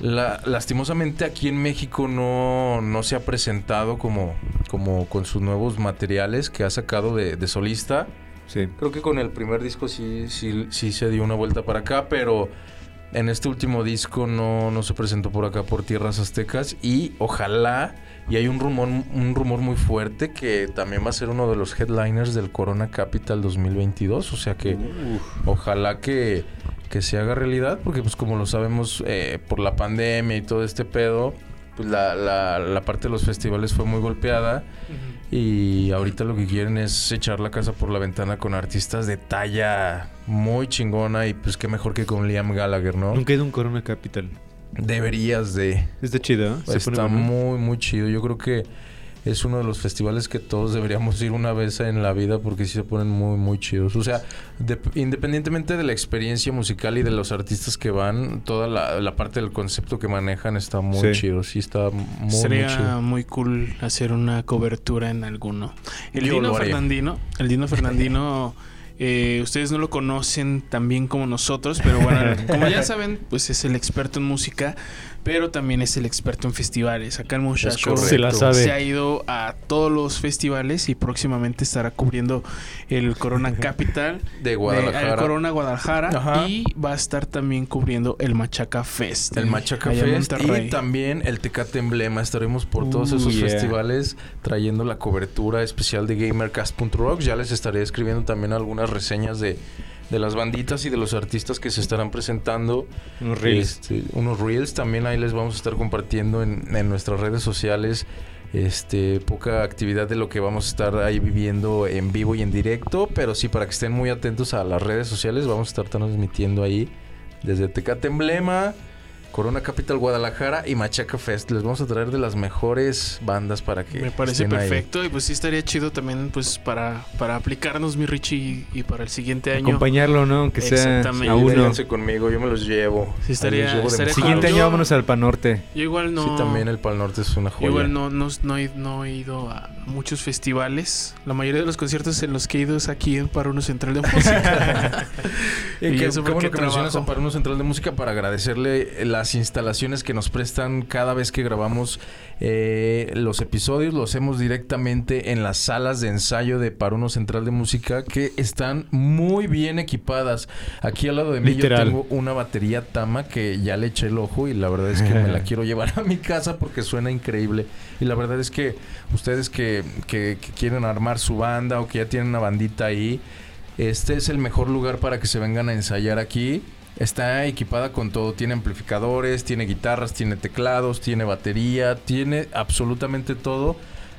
La- lastimosamente aquí en México no, no se ha presentado como, como con sus nuevos materiales que ha sacado de, de solista. Sí. Creo que con el primer disco sí, sí, sí se dio una vuelta para acá, pero en este último disco no, no se presentó por acá por tierras aztecas y ojalá, y hay un rumor, un rumor muy fuerte que también va a ser uno de los headliners del Corona Capital 2022, o sea que ojalá que, que se haga realidad, porque pues como lo sabemos eh, por la pandemia y todo este pedo, pues la, la, la parte de los festivales fue muy golpeada. Y ahorita lo que quieren es echar la casa por la ventana con artistas de talla muy chingona y pues qué mejor que con Liam Gallagher, ¿no? Nunca he ido a un Corona Capital. Deberías de. Está chido, ¿eh? Está muy, muy chido. Yo creo que es uno de los festivales que todos deberíamos ir una vez en la vida porque sí se ponen muy, muy chidos. O sea, de- independientemente de la experiencia musical y de los artistas que van, toda la, la parte del concepto que manejan está muy Sí. chido. Sí, está muy, muy Sería chido. muy cool hacer una cobertura en alguno. El Yo Dino. Fernandino, el Dino Fernandino, [laughs] eh, ustedes no lo conocen tan bien como nosotros, pero bueno, como ya [laughs] saben, pues es el experto en música, pero también es el experto en festivales. Acá el muchacho. Se la sabe. se ha ido a todos los festivales y próximamente estará cubriendo el Corona Capital, De Guadalajara. el Corona Guadalajara Ajá. y va a estar también cubriendo el Machaca Fest. El Machaca Fest y también el Tecate Emblema. Estaremos por todos esos yeah. festivales trayendo la cobertura especial de GamerCast.rocks. Ya les estaré escribiendo también algunas reseñas de, de las banditas y de los artistas que se estarán presentando. Unos reels. Este, unos reels también ahí les vamos a estar compartiendo en, en nuestras redes sociales. Este, poca actividad de lo que vamos a estar ahí viviendo en vivo y en directo, pero sí para que estén muy atentos a las redes sociales, vamos a estar transmitiendo ahí desde Tecate Emblema, Corona Capital Guadalajara y Machaca Fest. Les vamos a traer de las mejores bandas para que Me parece estén ahí. perfecto y pues sí estaría chido también pues para, para aplicarnos mi Richie y, y para el siguiente año. Acompañarlo, ¿no? Aunque sea Exactamente. a uno. conmigo, yo me los llevo. Sí, estaría- llevo estaría. Siguiente Yo- año vámonos al Panorte. Yo igual no... Sí, también el Pal Norte es una yo joya. igual no, no, no he, no he ido a muchos festivales. La mayoría de los conciertos en los que he ido es aquí en Paro Uno Central de Música. [laughs] Y qué, eso qué porque bueno que mencionas trabajo. a Paruno Central de Música para agradecerle las instalaciones que nos prestan cada vez que grabamos eh, los episodios. Los hacemos directamente en las salas de ensayo de Paruno Central de Música que están muy bien equipadas. Aquí al lado de mí Literal. yo tengo una batería Tama que ya le eché el ojo y la verdad es que me la [laughs] quiero llevar a mi casa porque suena increíble. Y la verdad es que ustedes que, que- que quieren armar su banda o que ya tienen una bandita ahí, este es el mejor lugar para que se vengan a ensayar aquí. Está equipada con todo, tiene amplificadores, tiene guitarras, tiene teclados, tiene batería, tiene absolutamente todo.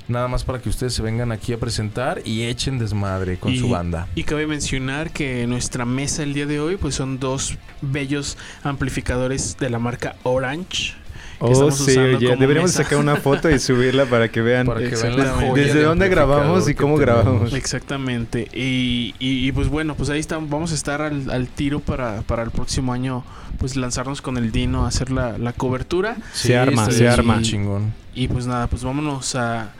Nada más para que ustedes se vengan aquí a presentar y echen desmadre con Y- su banda. Y cabe mencionar que nuestra mesa el día de hoy pues son dos bellos amplificadores de la marca Orange. Oh, sí, oye, deberíamos mesa. sacar una foto y subirla para que vean, Para que vean la desde- joya desde de dónde grabamos y cómo grabamos. Exactamente. Y, y- y, pues bueno, pues ahí estamos. Vamos a estar al, al tiro para, para el próximo año, pues lanzarnos con el Dino, hacer la, la cobertura. Se arma, se arma. Chingón. Y pues nada, pues vámonos a,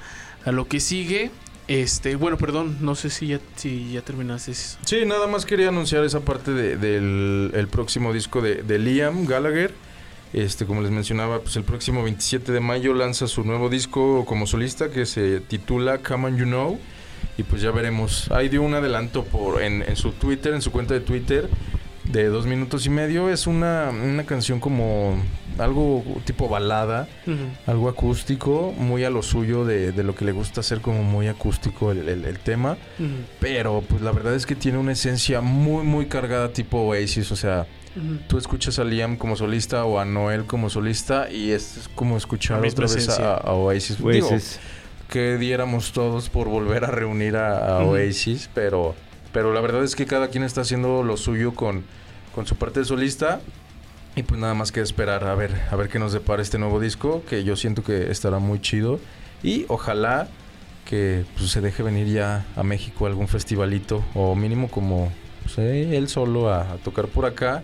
a lo que sigue. Este, bueno, perdón, no sé si ya, si ya terminaste. Sí, nada más quería anunciar esa parte de- del el próximo disco de, de Liam Gallagher. Este, como les mencionaba, pues el próximo 27 de mayo lanza su nuevo disco como solista que se titula Come On You Know. Y pues ya veremos. Ahí dio un adelanto por en, en su Twitter, en su cuenta de Twitter, de dos minutos y medio. Es una, una canción como algo tipo balada, algo acústico, muy a lo suyo de, de lo que le gusta hacer, como muy acústico el- el- el tema. Pero pues la verdad es que tiene una esencia muy muy cargada tipo Oasis, o sea, tú escuchas a Liam como solista o a Noel como solista y es como escuchar otra vez a, a Oasis. Digo, Oasis. que diéramos todos por volver a reunir a, a. Oasis, pero pero la verdad es que cada quien está haciendo lo suyo con, con su parte de solista. Y pues nada más que esperar a ver, a ver qué nos depara este nuevo disco, que yo siento que estará muy chido. Y ojalá que pues, se deje venir ya a México algún festivalito, o mínimo como pues, eh, él solo a, a tocar por acá.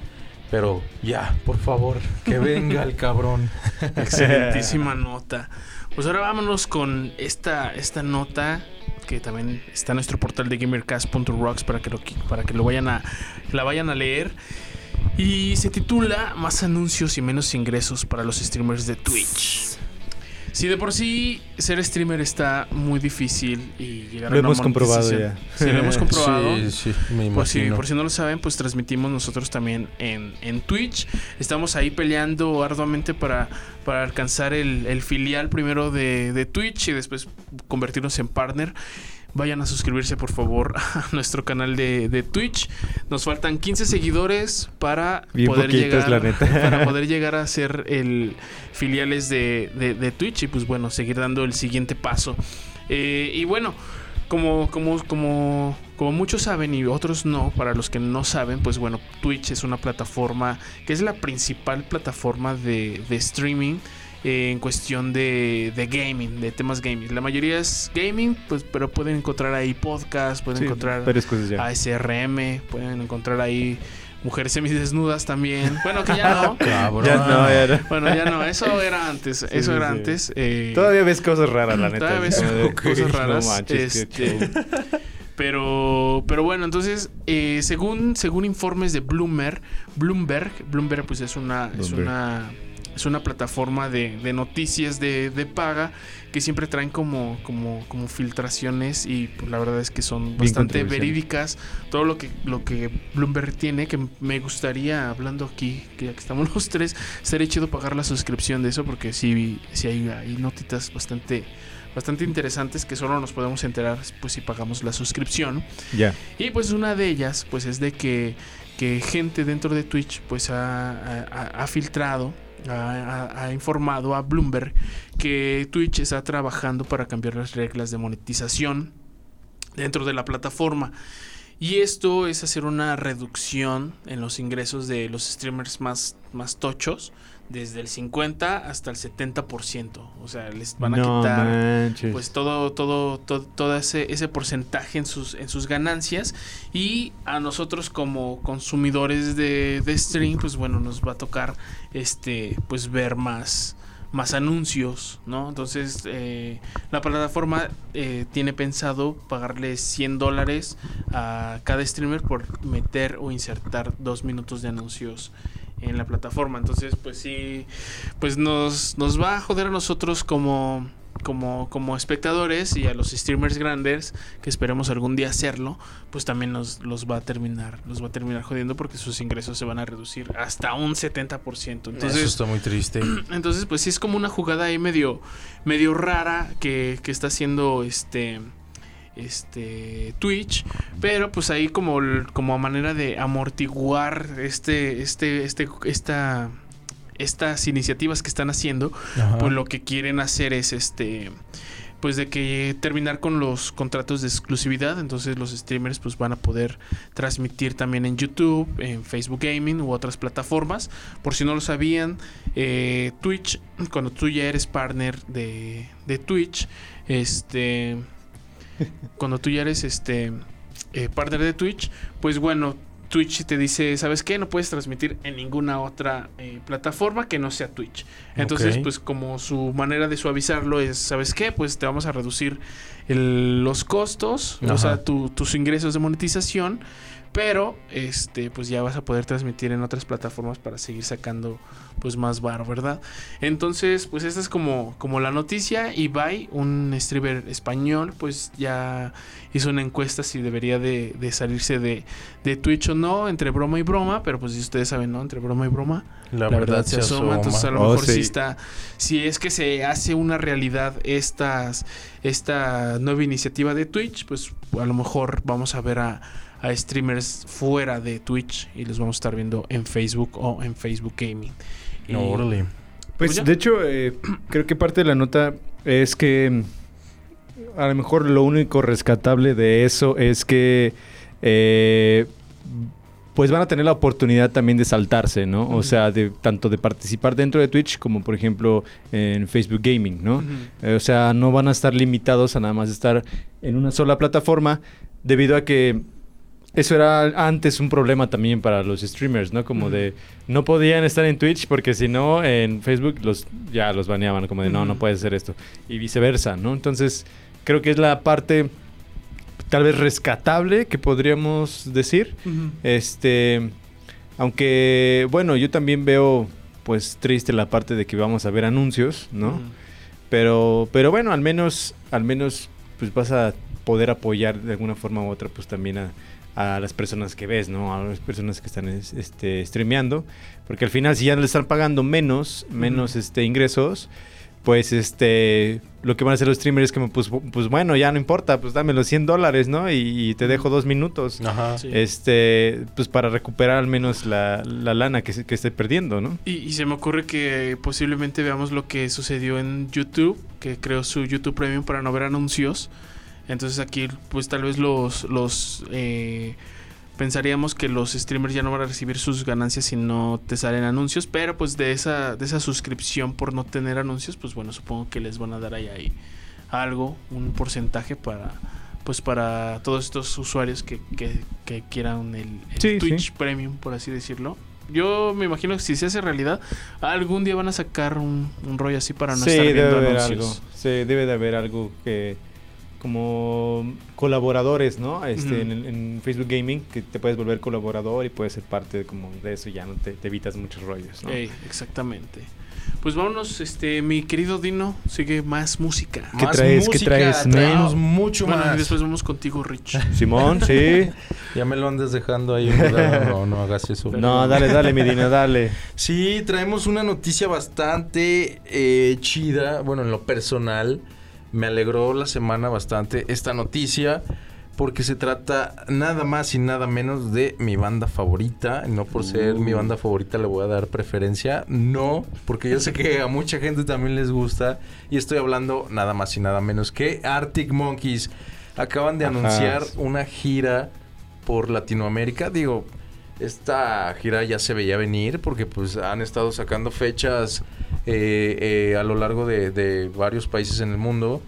Pero ya, por favor, que venga el cabrón. [laughs] Excelentísima nota. Pues ahora vámonos con esta, esta nota que también está en nuestro portal de gamercast.rocks para que lo para que lo vayan a la vayan a leer. Y se titula Más anuncios y menos ingresos para los streamers de Twitch. Si de por sí ser streamer está muy difícil y llegar Lo a una hemos comprobado ya. Sí, lo hemos [laughs] comprobado. Sí, sí, me Por si, imagino. por si no lo saben, pues transmitimos nosotros también en, en Twitch. Estamos ahí peleando arduamente para, para alcanzar el, el filial primero de, de Twitch y después convertirnos en partner. Vayan a suscribirse por favor [laughs] a nuestro canal de, de Twitch. Nos faltan 15 seguidores para Bien poder poquitos, llegar [laughs] para poder [laughs] llegar a ser el filiales de, de- de Twitch y pues bueno, seguir dando el siguiente paso. Eh, y bueno, como, como, como, como muchos saben y otros no, para los que no saben, pues bueno, Twitch es una plataforma que es la principal plataforma de, de streaming eh, en cuestión de, de gaming, de temas gaming. La mayoría es gaming, pues, pero pueden encontrar ahí podcasts, pueden Sí, encontrar. ASRM, pueden encontrar ahí mujeres semidesnudas también. Bueno, que ya no. [laughs] Cabrón. Ya no, ya no. Bueno, ya no, eso era antes, eso sí, era sí. antes. eh, Todavía ves cosas raras, la [laughs] neta. Todavía ves cosas "Ok, raras. No manches, este, show". [laughs] pero, pero bueno, entonces, eh, según, según informes de Bloomberg, Bloomberg, Bloomberg pues es una, es Bloomberg. una, es una plataforma de, de noticias de, de paga que siempre traen como, como, como filtraciones y pues, la verdad es que son bastante verídicas. Todo lo que, lo que Bloomberg tiene, que me gustaría, hablando aquí, que ya que estamos [laughs] los tres, sería chido pagar la suscripción de eso porque sí, sí hay, hay notitas bastante bastante interesantes que solo nos podemos enterar pues si pagamos la suscripción. Ya. Y pues una de ellas pues es de que, que gente dentro de Twitch pues ha, ha- ha filtrado, ha, informado a Bloomberg que Twitch está trabajando para cambiar las reglas de monetización dentro de la plataforma. Y esto es hacer una reducción en los ingresos de los streamers más, más tochos, desde el 50 hasta el 70%. O sea, les van a no quitar manches. pues todo todo todo, todo ese, ese porcentaje en sus en sus ganancias y a nosotros como consumidores de, de stream pues bueno nos va a tocar este pues ver más más anuncios no entonces eh, la plataforma eh, tiene pensado pagarle 100 dólares a cada streamer por meter o insertar dos minutos de anuncios en la plataforma entonces pues sí pues nos, nos va a joder a nosotros como, como, como espectadores y a los streamers grandes, que esperemos algún día hacerlo, pues también nos los va a terminar, los va a terminar jodiendo porque sus ingresos se van a reducir hasta un 70%. Eso Entonces, está muy triste. [clears throat] entonces pues sí es como una jugada ahí medio, medio rara que, que está haciendo este este Twitch pero pues ahí como como a manera de amortiguar este este este esta estas iniciativas que están haciendo Ajá. pues lo que quieren hacer es este pues de que terminar con los contratos de exclusividad entonces los streamers pues van a poder transmitir también en YouTube en Facebook Gaming u otras plataformas por si no lo sabían eh, Twitch cuando tú ya eres partner de, de Twitch este [laughs] cuando tú ya eres este eh, partner de Twitch pues bueno Twitch te dice, ¿sabes qué? No puedes transmitir en ninguna otra eh, plataforma que no sea Twitch. Entonces, pues como su manera de suavizarlo es, ¿sabes qué? Pues te vamos a reducir el- los costos, o sea, tu- tus ingresos de monetización, pero este, pues ya vas a poder transmitir en otras plataformas para seguir sacando pues más bar, ¿verdad? Entonces, pues esta es como, como la noticia. Y Bye, un streamer español, pues ya hizo una encuesta si debería de, de salirse de, de Twitch o no, entre broma y broma, pero pues si ustedes saben, ¿no? Entre broma y broma, La, la, verdad, se asoma. Entonces a lo Oh, mejor sí sí. está, si es que se hace una realidad estas, esta nueva iniciativa de Twitch, pues a lo mejor vamos a ver a, a streamers fuera de Twitch y los vamos a estar viendo en Facebook o en Facebook Gaming. Y- No, órale. Pues Pues de hecho, eh, [clears throat] creo que parte de la nota es que mm, a lo mejor lo único rescatable de eso es que eh, pues van a tener la oportunidad también de saltarse, ¿no? O sea, de tanto de participar dentro de Twitch como por ejemplo en Facebook Gaming, ¿no? Eh, o sea, no van a estar limitados a nada más estar en una sola plataforma debido a que eso era antes un problema también para los streamers, ¿no? Como de no podían estar en Twitch porque si no en Facebook los ya los baneaban como de no, no puedes hacer esto y viceversa, ¿no? Entonces, creo que es la parte tal vez rescatable que podríamos decir. Este, aunque bueno, yo también veo pues triste la parte de que vamos a ver anuncios, ¿no? Pero, pero bueno, al menos, al menos, pues vas a poder apoyar de alguna forma u otra, pues también a, a las personas que ves, ¿no? A las personas que están es- este, streameando. Porque al final, si ya le están pagando menos, menos este, ingresos, pues este, lo que van a hacer los streamers es que, pues, pues bueno, ya no importa, pues dame los 100 dólares, ¿no? Y, y te dejo dos minutos. Ajá. Sí. Este, pues para recuperar al menos la, la lana que, se- que esté perdiendo, ¿no? Y, y se me ocurre que posiblemente veamos lo que sucedió en YouTube, que creó su YouTube Premium para no ver anuncios. Entonces aquí, pues tal vez los, los eh, pensaríamos que los streamers ya no van a recibir sus ganancias si no te salen anuncios, pero pues de esa, de esa suscripción por no tener anuncios, pues bueno, supongo que les van a dar ahí, ahí algo, un porcentaje para pues para todos estos usuarios que, que- que quieran el, el Sí, Twitch sí. Premium, por así decirlo. Yo me imagino que si se hace realidad, algún día van a sacar un, un rollo así para no sí, estar debe viendo haber anuncios. algo. Sí, debe de haber algo que como colaboradores, ¿no? Este, en, Facebook Gaming que te puedes volver colaborador y puedes ser parte de, como de eso ya no te, te evitas muchos rollos, ¿no? Ey, exactamente. Pues vámonos, este, mi querido Dino, sigue más música. ¿Qué traes? ¿Qué traes, Traemos man? mucho Bueno, y más. después vamos contigo, Rich. Simón, sí. Ya me lo andas dejando ahí. No, no hagas eso. no, dale, dale, Medina, dale. Sí, traemos una noticia bastante eh, chida. Bueno, en lo personal, me alegró la semana bastante esta noticia. Porque se trata nada más y nada menos de mi banda favorita. No por ser mi banda favorita le voy a dar preferencia. No, porque yo sé que a mucha gente también les gusta. Y estoy hablando nada más y nada menos que Arctic Monkeys. Acaban de Ajá. anunciar una gira por Latinoamérica. Digo, esta gira ya se veía venir porque pues han estado sacando fechas eh, eh, a lo largo de, de varios países en el mundo.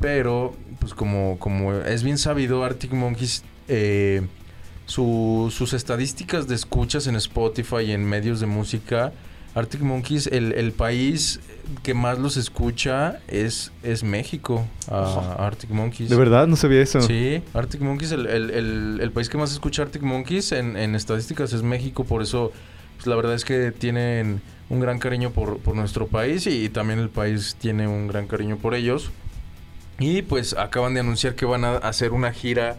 Pero, pues como, como es bien sabido, Arctic Monkeys, eh, su- sus estadísticas de escuchas en Spotify y en medios de música, Arctic Monkeys, el, el país que más los escucha es, es México, a Arctic Monkeys. ¿De verdad? No sabía eso. Sí, Arctic Monkeys, el, el- el- el país que más escucha Arctic Monkeys en, en estadísticas es México, por eso pues, la verdad es que tienen un gran cariño por, por nuestro país y, también el país tiene un gran cariño por ellos. Y pues acaban de anunciar que van a hacer una gira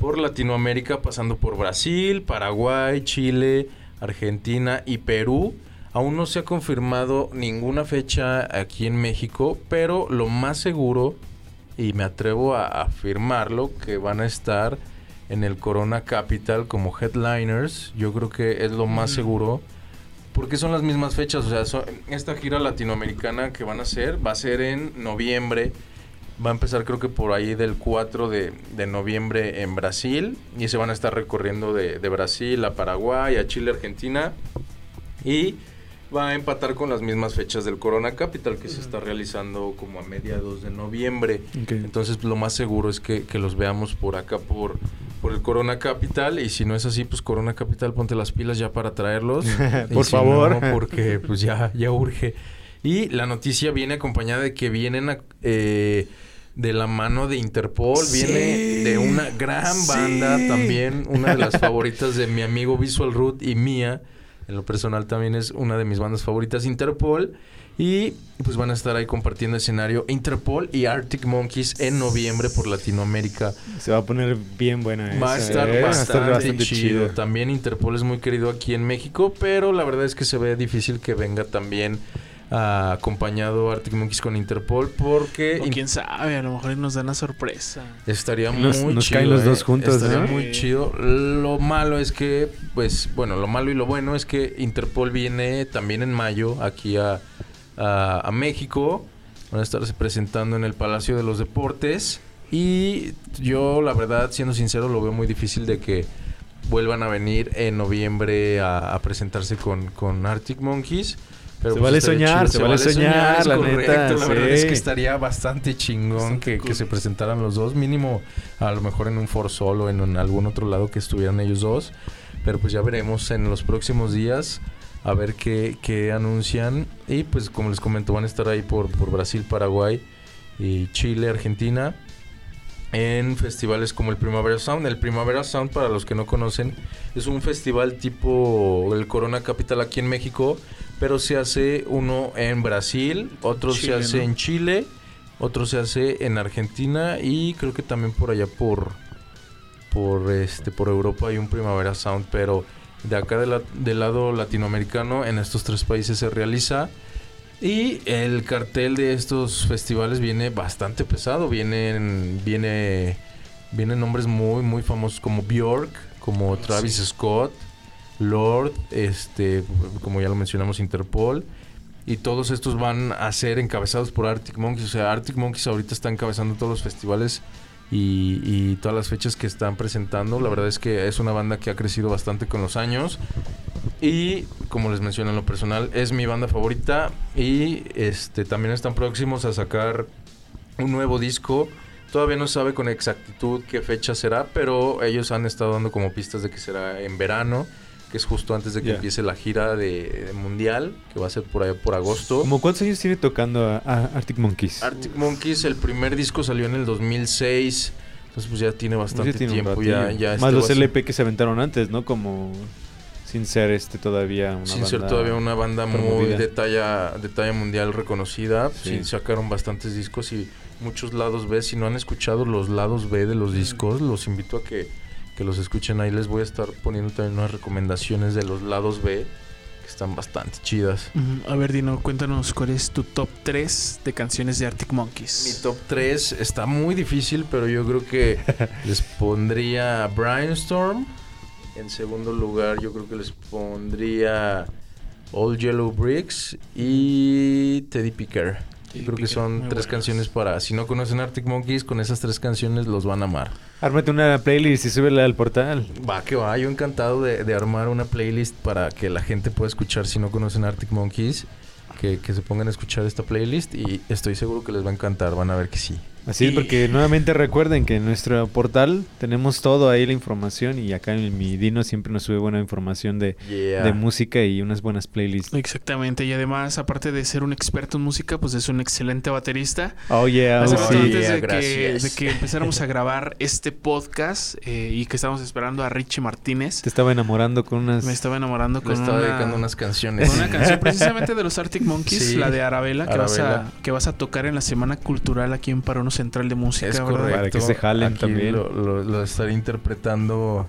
por Latinoamérica pasando por Brasil, Paraguay, Chile, Argentina y Perú. Aún no se ha confirmado ninguna fecha aquí en México, pero lo más seguro, y me atrevo a afirmarlo, que van a estar en el Corona Capital como headliners. Yo creo que es lo más Ujú. seguro. Porque son las mismas fechas, o sea, esta gira latinoamericana que van a hacer va a ser en noviembre. Va a empezar creo que por ahí del 4 de, de noviembre en Brasil. Y se van a estar recorriendo de, de Brasil a Paraguay, a Chile, Argentina. Y va a empatar con las mismas fechas del Corona Capital que se está realizando como a mediados de noviembre. Entonces lo más seguro es que, que los veamos por acá, por, por el Corona Capital. Y si no es así, pues Corona Capital, ponte las pilas ya para traerlos. [laughs] Por si favor. no, porque pues ya, ya urge. Y la noticia viene acompañada de que vienen a- eh, de la mano de Interpol. Sí. Viene de una gran Sí. banda también. Una de las favoritas de mi amigo Visual Root y mía. En lo personal también es una de mis bandas favoritas, Interpol. Y pues van a estar ahí compartiendo escenario Interpol y Arctic Monkeys en noviembre por Latinoamérica. Se va a poner bien buena Va a esa, estar ¿eh? bastante, chido. También Interpol es muy querido aquí en México, pero la verdad es que se ve difícil que venga también ah, acompañado Arctic Monkeys con Interpol porque O quién sabe, a lo mejor nos dan una sorpresa. estaría Nos- muy nos chido. caen los ¿eh? dos juntos, Estaría ¿no? muy chido. Lo malo es que, pues, bueno, lo malo y lo bueno es que Interpol viene también en mayo aquí a, a- a México. Van a estarse presentando en el Palacio de los Deportes. Y yo, la verdad, siendo sincero, lo veo muy difícil de que vuelvan a venir en noviembre a, a presentarse con, con Arctic Monkeys. Pero Se pues vale soñar, chido. se vale soñar, la correcto, neta, La verdad sí. es que estaría bastante chingón Bastante que, cool. que se presentaran los dos. Mínimo, a lo mejor en un For Solo o en un- algún otro lado que estuvieran ellos dos. Pero pues ya veremos en los próximos días a ver qué, qué anuncian. Y pues como les comento, van a estar ahí por, por Brasil, Paraguay, y Chile, Argentina. En festivales como el Primavera Sound. El Primavera Sound, para los que no conocen, es un festival tipo el Corona Capital aquí en México, pero se hace uno en Brasil, otro Chile, se hace ¿no? en Chile, otro se hace en Argentina y creo que también por allá por por este por Europa hay un Primavera Sound, pero de acá de la- del lado latinoamericano en estos tres países se realiza. Y el cartel de estos festivales viene bastante pesado, vienen viene vienen nombres muy muy famosos como Bjork, como Travis Sí. Scott, Lord, este como ya lo mencionamos Interpol. Y todos estos van a ser encabezados por Arctic Monkeys, o sea, Arctic Monkeys ahorita está encabezando todos los festivales y, todas las fechas que están presentando. La verdad es que es una banda que ha crecido bastante con los años. Y como les mencioné en lo personal, es mi banda favorita. Y este también están próximos a sacar un nuevo disco. Todavía no sabe con exactitud qué fecha será, pero ellos han estado dando como pistas de que será en verano, que es justo antes de que empiece la gira de, de mundial, que va a ser por allá por agosto. ¿Cómo cuántos años tiene tocando a, a Arctic Monkeys? Arctic Monkeys, el primer disco salió en el 2006. Entonces, pues ya tiene bastante tiene un tiempo. Ya, ya este Más los a ser- LP que se aventaron antes, ¿no? Como sin ser este todavía una Sin banda ser todavía una banda muy de talla, de talla mundial reconocida. Sí. Sí. sacaron bastantes discos y muchos lados B. Si no han escuchado los lados B de los discos, los invito a que, que los escuchen. Ahí les voy a estar poniendo también unas recomendaciones de los lados B que están bastante chidas. A ver, Dino, cuéntanos cuál es tu top 3 de canciones de Arctic Monkeys. Mi top 3 está muy difícil, pero yo creo que [laughs] les pondría Brainstorm. En segundo lugar, yo creo que les pondría All Yellow Bricks y Teddy Picker. Yo creo que son tres buenas. canciones para... Si no conocen Arctic Monkeys, con esas tres canciones los van a amar. Ármate una playlist y súbela al portal. Va que va, yo encantado de, de armar una playlist para que la gente pueda escuchar si no conocen Arctic Monkeys. Que, que se pongan a escuchar esta playlist y estoy seguro que les va a encantar, van a ver que sí. Así es, porque nuevamente recuerden que en nuestro portal tenemos todo ahí la información y acá en mi Dino siempre nos sube buena información de, Yeah. de música y unas buenas playlists. Exactamente, y además, aparte de ser un experto en música, pues es un excelente baterista. Oh yeah, Hace oh, rato sí. antes de que, de que empezáramos a grabar este podcast eh, y que estábamos esperando a Richie Martínez, Te estaba enamorando con unas... me estaba enamorando con estaba una, dedicando unas canciones. con una [laughs] canción precisamente de los Arctic Monkeys, Sí, la de Arabella, que vas, a, Arabella. que vas a tocar en la Semana Cultural aquí en Parono Central de Música, correcto. Para que se jalen Aquí también. Lo, lo- lo estaré interpretando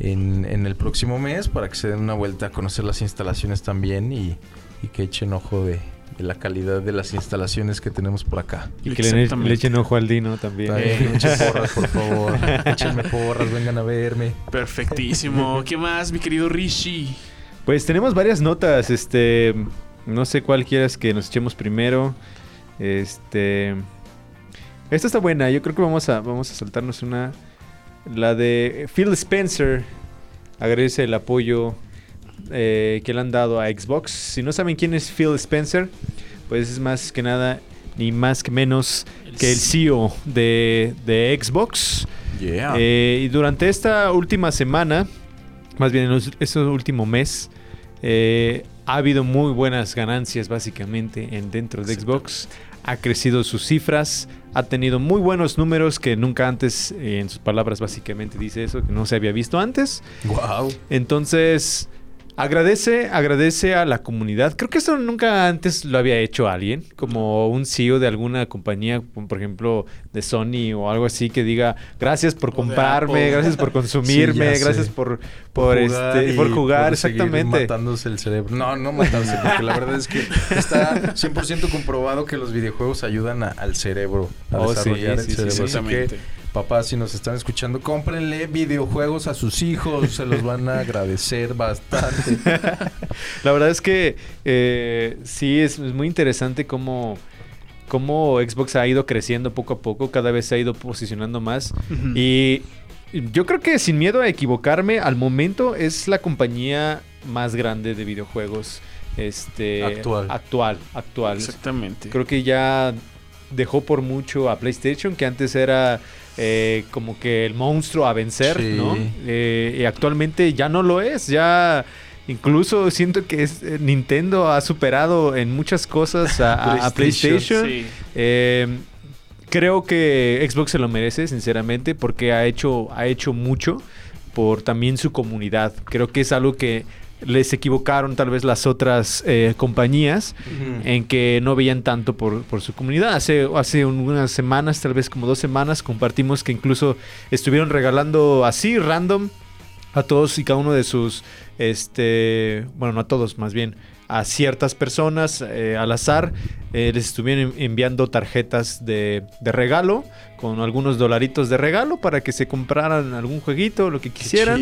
en, en el próximo mes para que se den una vuelta a conocer las instalaciones también y, y que echen ojo de, de la calidad de las instalaciones que tenemos por acá. Y que le, echen ojo al Dino también. Echen [laughs] porras, por favor. Échenme porras, vengan a verme. Perfectísimo. ¿Qué más, mi querido Rishi? Pues tenemos varias notas, este, no sé cuál quieras que nos echemos primero. Este, esta está buena, yo creo que vamos a vamos a saltarnos una la de Phil Spencer. Agradece el apoyo eh, que le han dado a Xbox. Si no saben quién es Phil Spencer, pues es más que nada ni más que menos que el CEO de, de Xbox. Yeah. Eh, y durante esta última semana, más bien en este último mes, eh, ha habido muy buenas ganancias básicamente en dentro de Xbox. Ha crecido sus cifras, ha tenido muy buenos números que nunca antes, eh, en sus palabras básicamente dice eso, que no se había visto antes. wow. Entonces, agradece, agradece a la comunidad. Creo que esto nunca antes lo había hecho alguien, como un CEO de alguna compañía, por ejemplo de Sony o algo así, que diga gracias por comprarme, Apple". gracias por [laughs] consumirme, Sí, gracias por, por, este, por y jugar, exactamente. matándose el cerebro. No, no matarse, porque la verdad es que está 100% comprobado que los videojuegos ayudan a- al cerebro, a Oh, desarrollar sí, el sí, cerebro. sí. Así que, Exactamente. Papás, si nos están escuchando, cómprenle videojuegos a sus hijos, se los van a agradecer bastante. [laughs] La verdad es que eh, sí, es, es muy interesante cómo, cómo Xbox ha ido creciendo poco a poco, cada vez se ha ido posicionando más. Y yo creo que sin miedo a equivocarme, al momento es la compañía más grande de videojuegos este Actual. actual, actual. Exactamente. Creo que ya dejó por mucho a PlayStation, que antes era eh, como que el monstruo a vencer, Sí. ¿no? Eh, y actualmente ya no lo es, ya incluso siento que es- eh, Nintendo ha superado en muchas cosas a, a- a PlayStation. PlayStation. Sí. Eh, creo que Xbox se lo merece, sinceramente, porque ha hecho, ha hecho mucho por también su comunidad. Creo que es algo que les equivocaron tal vez las otras eh, compañías en que no veían tanto por, por su comunidad. Hace, hace unas semanas, tal vez como dos semanas, compartimos que incluso estuvieron regalando así, random, a todos y cada uno de sus, este, bueno, no a todos, más bien, a ciertas personas eh, al azar, eh, les estuvieron en- enviando tarjetas de, de regalo, con algunos dolaritos de regalo para que se compraran algún jueguito, lo que Qué quisieran.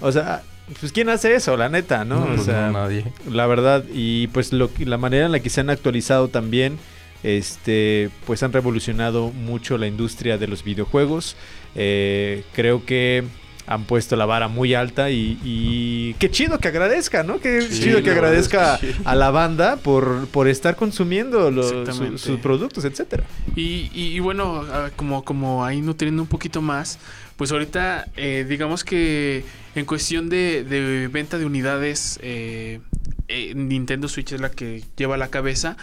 O sea, pues ¿quién hace eso? La neta, ¿no? No, o pues sea, no, nadie. la verdad, y pues lo, que- la manera en la que se han actualizado también, este, pues han revolucionado mucho la industria de los videojuegos. Eh, creo que han puesto la vara muy alta y, y qué chido que agradezca, ¿no? Qué Sí, chido que es agradezca sí. a la banda por, por estar consumiendo los, su- Exactamente. sus productos, etcétera. Y, y- y bueno, ah, como, como ahí nutriendo un poquito más, pues ahorita eh, digamos que en cuestión de, venta de unidades, eh, eh, Nintendo Switch es la que lleva la cabeza,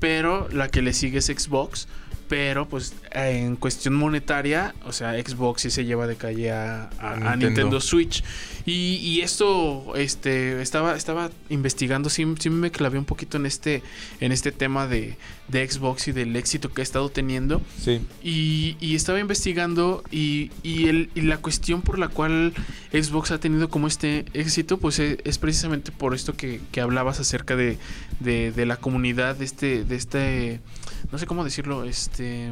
pero la que le sigue es Xbox. Pero pues en cuestión monetaria, o sea, Xbox sí se lleva de calle a, a- a Nintendo. Nintendo. Switch. Y, y esto, este, estaba, estaba investigando, sí, sí me clavé un poquito en este, en este tema de, de Xbox y del éxito que ha estado teniendo. Sí. Y, y estaba investigando y, y el, y la cuestión por la cual Xbox ha tenido como este éxito, pues es, es precisamente por esto que, que hablabas acerca de, de, de la comunidad, de este, de este, no sé cómo decirlo, este...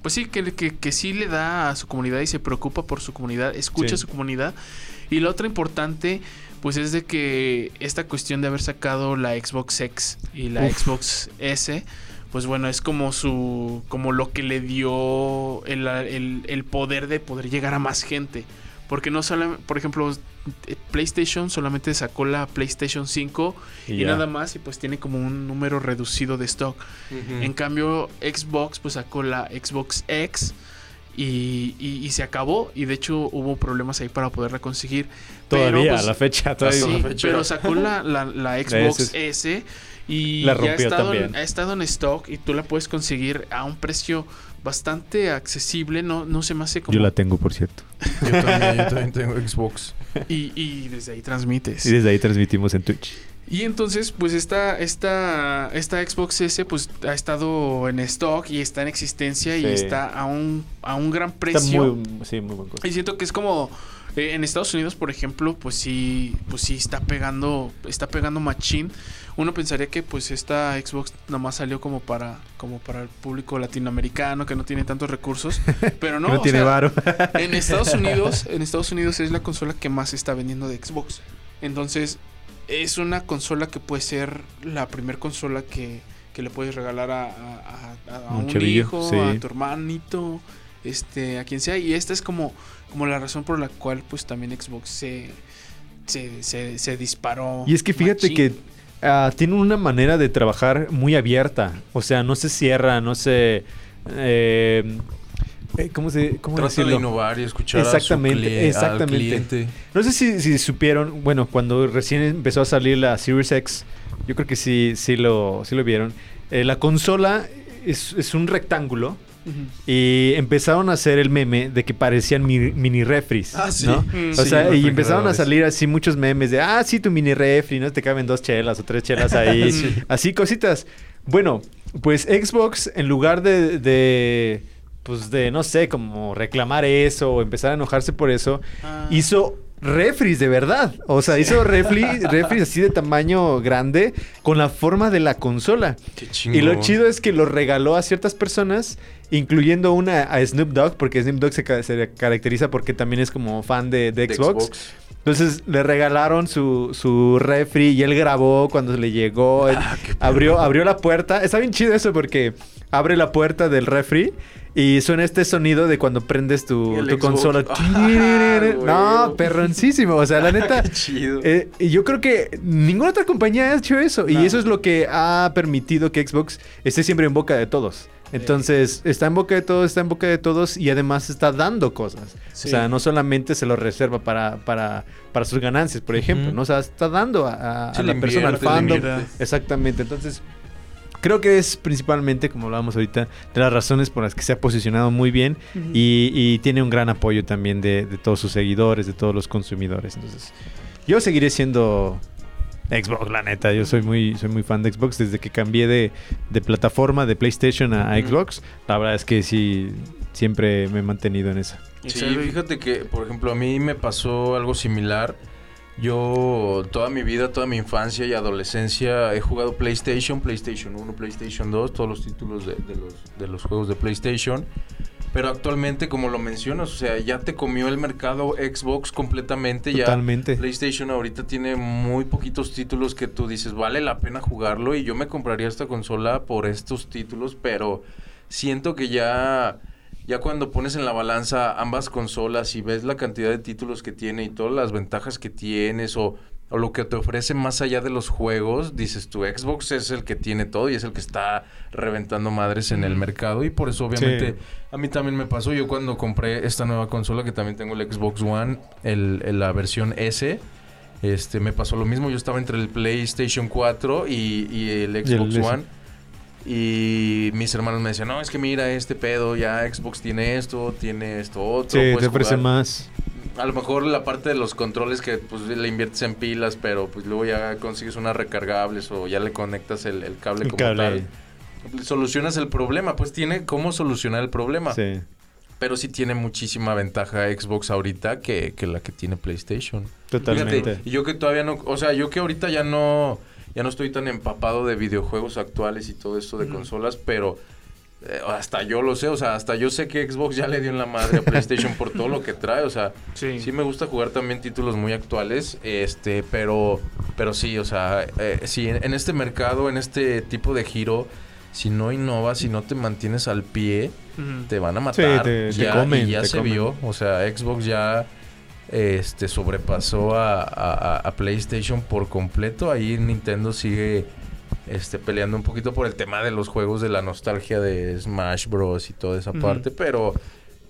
Pues sí, que, que, que sí le da a su comunidad y se preocupa por su comunidad, escucha Sí. a su comunidad. Y la otra importante, pues es de que esta cuestión de haber sacado la Xbox X y la Uf. Xbox S, pues bueno, es como su. como lo que le dio el, el- el poder de poder llegar a más gente. Porque no solo, por ejemplo, eh, PlayStation solamente sacó la PlayStation 5 y, nada más, y pues tiene como un número reducido de stock. En cambio, Xbox pues sacó la Xbox X y, y- y se acabó. Y de hecho hubo problemas ahí para poderla conseguir. Todavía, Pero, a pues, la fecha, todavía. Sí, la fecha. pero sacó la, la- la [laughs] Xbox S. S y La ya ha estado, también. ha estado en stock y tú la puedes conseguir a un precio bastante accesible. No, no se me hace como. Yo la tengo, por cierto. Yo también, yo también tengo Xbox. y, y desde ahí transmites. Y desde ahí transmitimos en Twitch. Y entonces, pues esta, esta, esta Xbox S pues ha estado en stock y está en existencia y está a un, a un gran Está precio. muy, sí, muy buen costo. Y siento que es como eh, en Estados Unidos, por ejemplo, pues sí, pues sí está pegando, está pegando machín. Uno pensaría que pues esta Xbox nomás salió como para, como para el público latinoamericano que no tiene tantos recursos, [laughs] pero no, No, tiene sea, varo. en Estados [laughs] Unidos, en Estados Unidos es la consola que más se está vendiendo de Xbox. Entonces, es una consola que puede ser la primer consola que, que le puedes regalar a, a- a- a Un un, chavillo, hijo, sí. a tu hermanito, este, a quien sea. Y esta es como, como la razón por la cual pues también Xbox se, se, se, se disparó. Y es que fíjate machín. que ah, tienen una manera de trabajar muy abierta. O sea, no se cierra, no se... eh, eh, ¿Cómo se cómo Trata de decirlo? innovar y escuchar Exactamente, a su cli- al exactamente. cliente. No sé si, si supieron, bueno, cuando recién empezó a salir la Series X, yo creo que sí, sí, lo, sí lo vieron. Eh, la consola es, es un rectángulo Y empezaron a hacer el meme de que parecían mi- mini refris. Ah, sí. ¿no? Mm, O Sí, sea, y empezaron a salir así muchos memes de, ah, sí, tu mini refri, ¿no? Te caben dos chelas o tres chelas ahí. [laughs] Sí. Así cositas. Bueno, pues Xbox, en lugar de, de, pues de, no sé, como reclamar eso o empezar a enojarse por eso, Ah. hizo refris de verdad. O sea, hizo refri, refris así de tamaño grande con la forma de la consola. Qué. Y lo chido es que lo regaló a ciertas personas, incluyendo una a Snoop Dogg, porque Snoop Dogg se, ca- se caracteriza porque también es como fan de, Xbox. Entonces le regalaron su, su refri y él grabó cuando le llegó. Ah, abrió, abrió la puerta. Está bien chido eso porque abre la puerta del refri Y suena este sonido de cuando prendes tu, consola. [laughs] Ah, no, perroncísimo. O sea, la [laughs] neta. Qué chido. eh, y yo creo que ninguna otra compañía ha hecho eso. Y eso es lo que ha permitido que Xbox esté siempre en boca de todos. Entonces, está en boca de todos, está en boca de todos y además está dando cosas. Sí. O sea, no solamente se lo reserva para, para, para sus ganancias, por ejemplo. ¿no? O sea, está dando a, a- Sí, a le la persona, al fandom. Exactamente. Entonces, creo que es principalmente, como hablábamos ahorita, de las razones por las que se ha posicionado muy bien y, y tiene un gran apoyo también de, de todos sus seguidores, de todos los consumidores. Entonces, yo seguiré siendo Xbox, la neta. Yo soy muy, soy muy fan de Xbox desde que cambié de, de plataforma de PlayStation a, a. Xbox. La verdad es que sí, siempre me he mantenido en esa. Sí, fíjate que, por ejemplo, a mí me pasó algo similar. Yo toda mi vida, toda mi infancia y adolescencia he jugado PlayStation, PlayStation 1, PlayStation 2, todos los títulos de, de los, de los juegos de PlayStation. Pero actualmente, como lo mencionas, o sea, ya te comió el mercado Xbox completamente. Ya Totalmente. PlayStation ahorita tiene muy poquitos títulos que tú dices, vale la pena jugarlo y yo me compraría esta consola por estos títulos, pero siento que ya, ya cuando pones en la balanza ambas consolas y ves la cantidad de títulos que tiene y todas las ventajas que tienes o, o lo que te ofrece más allá de los juegos, dices, tu Xbox es el que tiene todo y es el que está reventando madres en el mercado y por eso obviamente... Sí. A mí también me pasó, yo cuando compré esta nueva consola, que también tengo el Xbox One, el, el- la versión S, este, me pasó lo mismo, yo estaba entre el PlayStation 4 y, y el Xbox. One. Y mis hermanos me decían, no, es que mira este pedo, ya Xbox tiene esto, tiene esto otro. Sí, te ofrece jugar". más. A lo mejor la parte de los controles que pues le inviertes en pilas, pero pues luego ya consigues unas recargables o ya le conectas el, el cable El como cable. tal. Solucionas el problema, pues tiene cómo solucionar el problema. Sí. Pero sí tiene muchísima ventaja Xbox ahorita que, que la que tiene PlayStation. Totalmente. Fíjate, y yo que todavía no, o sea, yo que ahorita ya no, ya no estoy tan empapado de videojuegos actuales y todo esto de consolas, pero eh, hasta yo lo sé, o sea, hasta yo sé que Xbox ya le dio en la madre a [laughs] PlayStation por todo lo que trae, o sea, sí. sí me gusta jugar también títulos muy actuales, este, pero, pero sí, o sea, eh, sí, en, en este mercado, en este tipo de giro, si no innovas, si no te mantienes al pie, te van a matar. te ya, comen, y ya te se comen. vio. O sea, Xbox ya este sobrepasó a, a- a PlayStation por completo. Ahí Nintendo sigue este, peleando un poquito por el tema de los juegos de la nostalgia de Smash Bros. y toda esa parte, pero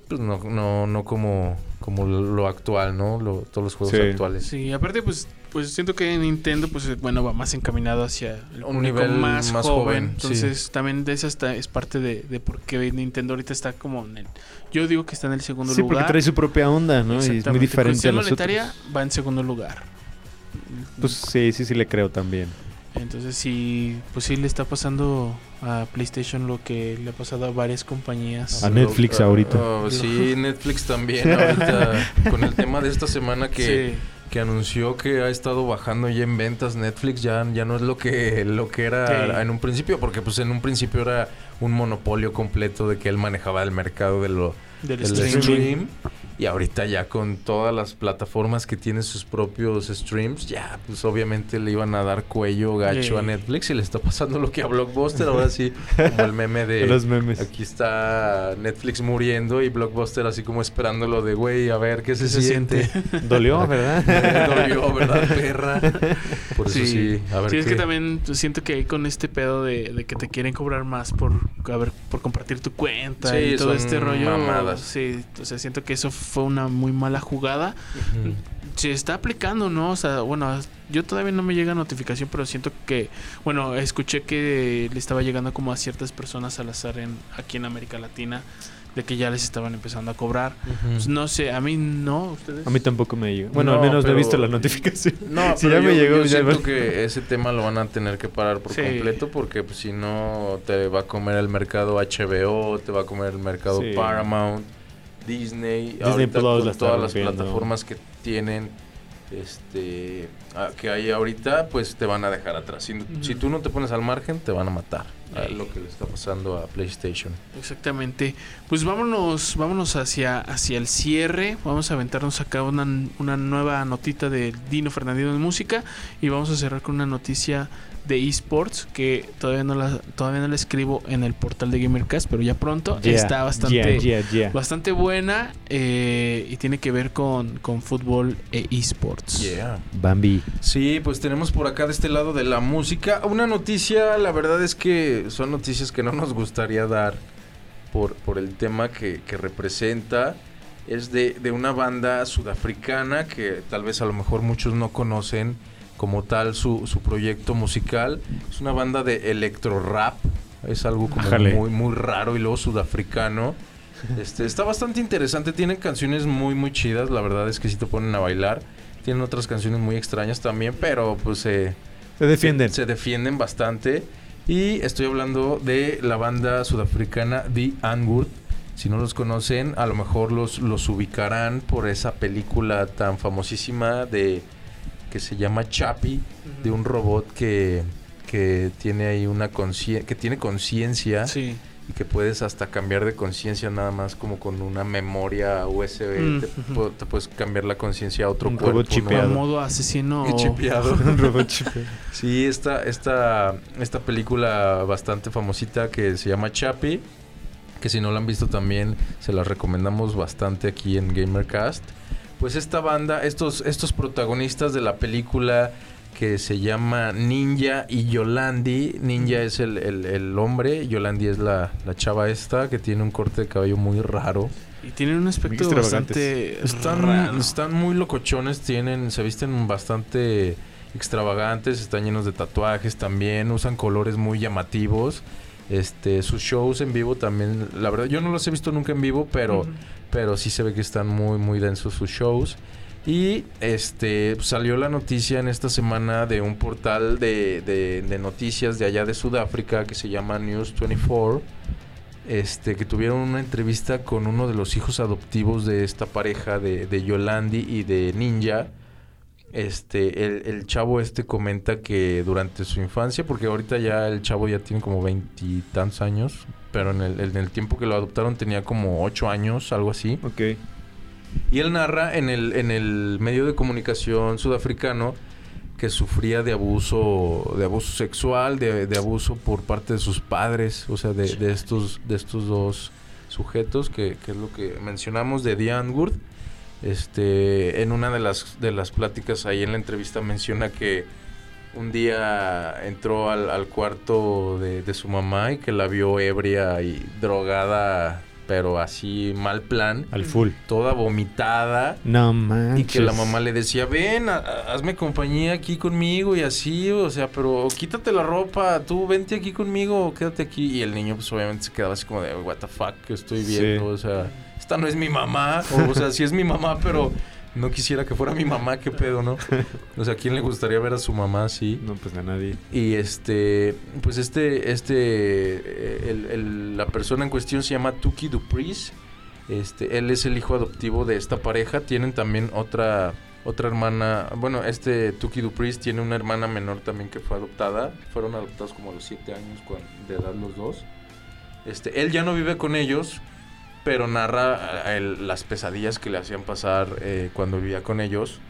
pues no, no, no como, como lo actual, ¿no? Lo- todos los juegos Sí. actuales. Sí, aparte pues pues siento que Nintendo pues eh, bueno va más encaminado hacia el Un nivel más, más joven, joven, entonces también de esa está, es parte de, de por qué Nintendo ahorita está como en el yo digo que está en el segundo Sí, porque lugar trae su propia onda, ¿no? Y es muy diferente a los monetaria otros. va en segundo lugar Pues sí, sí, sí le creo también. entonces sí pues sí le está pasando a PlayStation lo que le ha pasado a varias compañías A Netflix Ah, ahorita. ah, sí, [laughs] Netflix también ahorita con el tema de esta semana que Sí. Que anunció que ha estado bajando ya en ventas Netflix ya, ya no es lo que lo que era Sí. en un principio porque pues en un principio era un monopolio completo de que él manejaba el mercado de lo del stream y ahorita ya con todas las plataformas que tienen sus propios streams ya pues obviamente le iban a dar cuello gacho a Sí. Netflix y le está pasando lo que a Blockbuster ahora sí como el meme de [laughs] Los memes. Aquí está Netflix muriendo y Blockbuster así como esperándolo de, güey, a ver qué se, se siente. Dolió, [laughs] ¿verdad? Me dolió, ¿verdad, perra? Por eso sí, a ver Sí, es qué- que también siento que ahí con este pedo de, de que te quieren cobrar más por a ver, por compartir tu cuenta Sí, y todo son este rollo. mamadas. Sí, o sea, siento que eso fue una muy mala jugada. Ujú. Se está aplicando, ¿no? O sea, bueno, yo todavía no me llega notificación, pero siento que, bueno, escuché que le estaba llegando como a ciertas personas al azar en, aquí en América Latina, de que ya les estaban empezando a cobrar. Pues, no sé, a mí no, ustedes. A mí tampoco me llegó. Bueno, No, al menos no he pero- visto la notificación. [laughs] No, [laughs] Si pero ya me yo, llegó, yo ya siento va- que ese tema lo van a tener que parar por Sí. completo porque pues, si no te va a comer el mercado HBO, te va a comer el mercado Sí. Paramount, Disney, Disney ahorita Plus con la está todas las plataformas que tienen este ah, que hay ahorita, pues te van a dejar atrás. Si, si tú no te pones al margen, te van a matar. a lo que le está pasando a PlayStation. Exactamente. Pues vámonos, vámonos hacia, hacia el cierre. Vamos a aventarnos acá una, una nueva notita de Dino Fernandino de música. Y vamos a cerrar con una noticia de esports que todavía no la, todavía no la escribo en el portal de Gamercast, pero ya pronto Yeah, está bastante, yeah, yeah, yeah. bastante buena eh, y tiene que ver con, con fútbol e esports. Yeah. Bambi. Sí, pues tenemos por acá de este lado de la música una noticia, la verdad es que son noticias que no nos gustaría dar por, por el tema que, que representa. Es de, de una banda sudafricana que tal vez a lo mejor muchos no conocen como tal su, su proyecto musical. Es una banda de electro rap. Es algo como muy, muy raro y luego sudafricano. Este, está bastante interesante. Tienen canciones muy, muy chidas. La verdad es que sí te ponen a bailar. Tienen otras canciones muy extrañas también, pero pues eh, Se defienden. se, se defienden bastante. Y estoy hablando de la banda sudafricana The Angurt. Si no los conocen, a lo mejor los, los ubicarán por esa película tan famosísima de que se llama Chappie, de un robot que, que tiene ahí una conciencia, que tiene conciencia Sí. y que puedes hasta cambiar de conciencia nada más como con una memoria USB. Mm, te, ujú. pu- te puedes cambiar la conciencia a otro Un cuerpo. robot ¿no? chipeado. A modo asesino. Y chipeado. [laughs] Un robot chipe. Sí, esta, esta, esta película bastante famosita que se llama Chappie, que si no la han visto también se la recomendamos bastante aquí en Gamercast. Pues esta banda, estos, estos protagonistas de la película que se llama Ninja y Yolandi. Ninja es el, el- el hombre, Yolandi es la, la chava esta que tiene un corte de cabello muy raro. Y tienen un aspecto bastante Están, raro. están muy locochones, tienen, se visten bastante extravagantes, están llenos de tatuajes también, usan colores muy llamativos. Este, sus shows en vivo también, la verdad, yo no los he visto nunca en vivo, pero. Pero sí se ve que están muy, muy densos sus shows. Y este salió la noticia en esta semana de un portal de, de- noticias de allá de Sudáfrica que se llama News 24 este, que tuvieron una entrevista con uno de los hijos adoptivos de esta pareja de, de Yolandi y de Ninja. Este, el, el chavo este comenta que durante su infancia, porque ahorita ya el chavo ya tiene como veintitantos años, pero en el, en el tiempo que lo adoptaron tenía como ocho años, algo así. Ok. Y él narra en el, en el medio de comunicación sudafricano que sufría de abuso, de abuso sexual, de, de abuso por parte de sus padres, o sea, de, de estos, de estos dos sujetos, que, que es lo que mencionamos de Diane Gurt. Este, en una de las, de las pláticas ahí en la entrevista menciona que un día entró al, al cuarto de, de su mamá y que la vio ebria y drogada, pero así mal plan Al full. toda vomitada. No manches. Y que la mamá le decía, ven, a- a- hazme compañía aquí conmigo y así, o sea, pero quítate la ropa, tú vente aquí conmigo, quédate aquí. Y el niño pues obviamente se quedaba así como de, what the fuck, que estoy Sí. viendo, o sea, esta no es mi mamá, o, o sea, sí es mi mamá, pero no quisiera que fuera mi mamá, qué pedo, ¿no? O sea, ¿a quién le gustaría ver a su mamá así? No, pues a nadie. Y este, pues este, este, eh, el- el- la persona en cuestión se llama Tuki Dupris. Este, él es el hijo adoptivo de esta pareja. Tienen también otra, otra hermana. Bueno, este Tuki Dupris tiene una hermana menor también que fue adoptada. Fueron adoptados como a los 7 años de edad los dos. Este, él ya no vive con ellos, pero narra eh, el- las pesadillas que le hacían pasar eh, cuando vivía con ellos.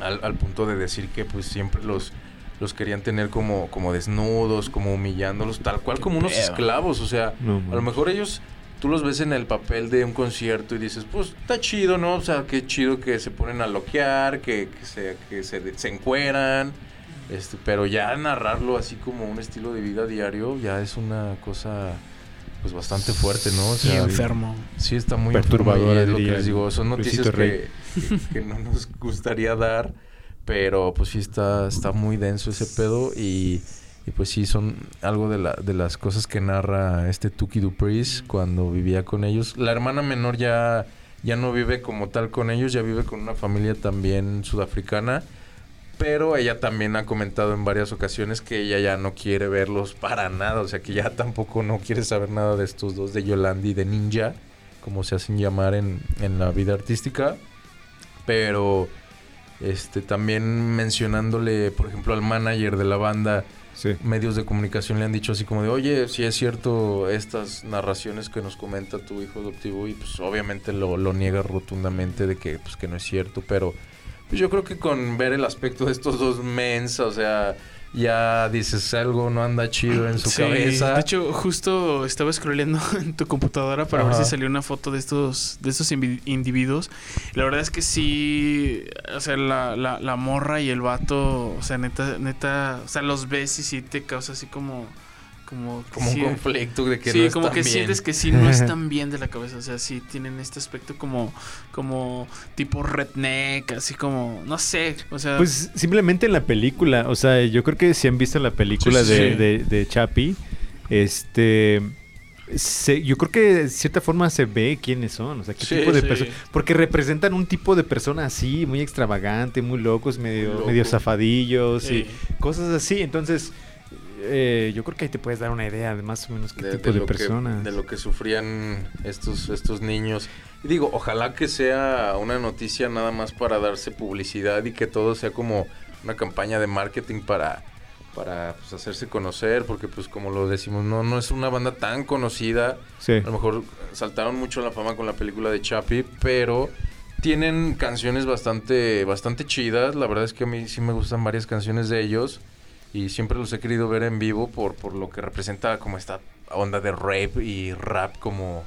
Al, al punto de decir que pues siempre los, los querían tener como, como desnudos, como humillándolos, tal cual como unos esclavos. O sea, No, a lo mejor ellos, tú los ves en el papel de un concierto y dices, pues está chido, ¿no? O sea, qué chido que se ponen a loquear, que, que se, que se, se encueran. Este, pero ya narrarlo así como un estilo de vida diario ya es una cosa pues bastante fuerte, ¿no? O Y enfermo. Sí, está muy y es lo que les digo. Son noticias que, que no nos gustaría dar, pero pues sí está, está muy denso ese pedo y, y pues sí son algo de, la, de las cosas que narra este Tuki Dupris cuando vivía con ellos. La hermana menor ya, ya no vive como tal con ellos, ya vive con una familia también sudafricana. Pero ella también ha comentado en varias ocasiones que ella ya no quiere verlos para nada. O sea, que ya tampoco no quiere saber nada de estos dos, de Yolandi y de Ninja, como se hacen llamar en, en la vida artística. Pero este también mencionándole, por ejemplo, al manager de la banda, Sí. medios de comunicación le han dicho así como de, oye, si es cierto estas narraciones que nos comenta tu hijo adoptivo y pues obviamente lo, lo niega rotundamente de que pues que no es cierto, pero yo creo que con ver el aspecto de estos dos mens, o sea, ya dices algo no anda chido en su Sí, cabeza. De hecho, justo estaba scrolleando [laughs] en tu computadora para ver si salió una foto de estos, de estos individuos. La verdad es que sí, o sea, la, la, la morra y el vato, o sea, neta, neta, o sea, los ves y sí te causa así como, como, como sí, un conflicto de que sí, no como que bien. sientes que sí no [laughs] están bien de la cabeza, o sea, sí tienen este aspecto como, como tipo redneck, así como, no sé, o sea, Pues simplemente en la película, o sea, yo creo que si han visto la película Sí, de, sí. de, de Chapi, este... se- yo creo que de cierta forma se ve quiénes son, o sea, qué Sí, tipo de sí. personas. Porque representan un tipo de persona así, muy extravagante, muy locos, medio, Loco. medio zafadillos sí. y cosas así. Entonces, eh, yo creo que ahí te puedes dar una idea de más o menos qué tipo de, lo persona. Que, de lo que sufrían estos, estos niños. Y digo, ojalá que sea una noticia nada más para darse publicidad y que todo sea como una campaña de marketing para, para pues, hacerse conocer, porque pues como lo decimos, no, no es una banda tan conocida. Sí. A lo mejor saltaron mucho la fama con la película de Chapi, pero tienen canciones bastante, bastante chidas. La verdad es que a mí sí me gustan varias canciones de ellos. Y siempre los he querido ver en vivo por, por lo que representa como esta onda de rap y rap como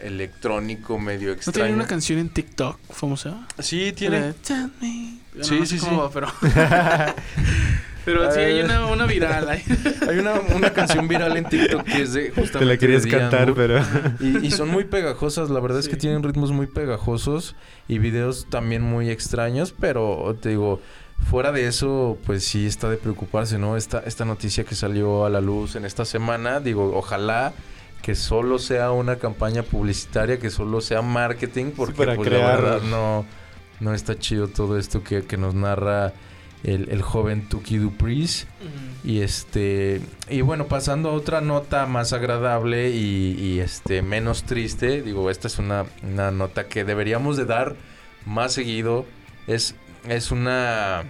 electrónico, medio ¿No extraño. tienen una canción en TikTok famosa? Sí, tiene. Tell me. No, Sí, no sé sí, cómo sí. va, pero. [laughs] pero sí, hay una, una viral. [laughs] Hay una, una canción viral en TikTok que es de justamente Te la querías de cantar, pero... Y, y son muy pegajosas, la verdad es que tienen ritmos muy pegajosos y videos también muy extraños, pero te digo, fuera de eso, pues sí está de preocuparse, ¿no? Esta, esta noticia que salió a la luz en esta semana, digo, ojalá que solo sea una campaña publicitaria, que solo sea marketing, porque para pues, crear- la verdad no, no está chido todo esto que, que nos narra el, el joven Tuki Dupris. Y este y bueno, pasando a otra nota más agradable y, y, este menos triste, digo, esta es una, una nota que deberíamos de dar más seguido. Es, es una,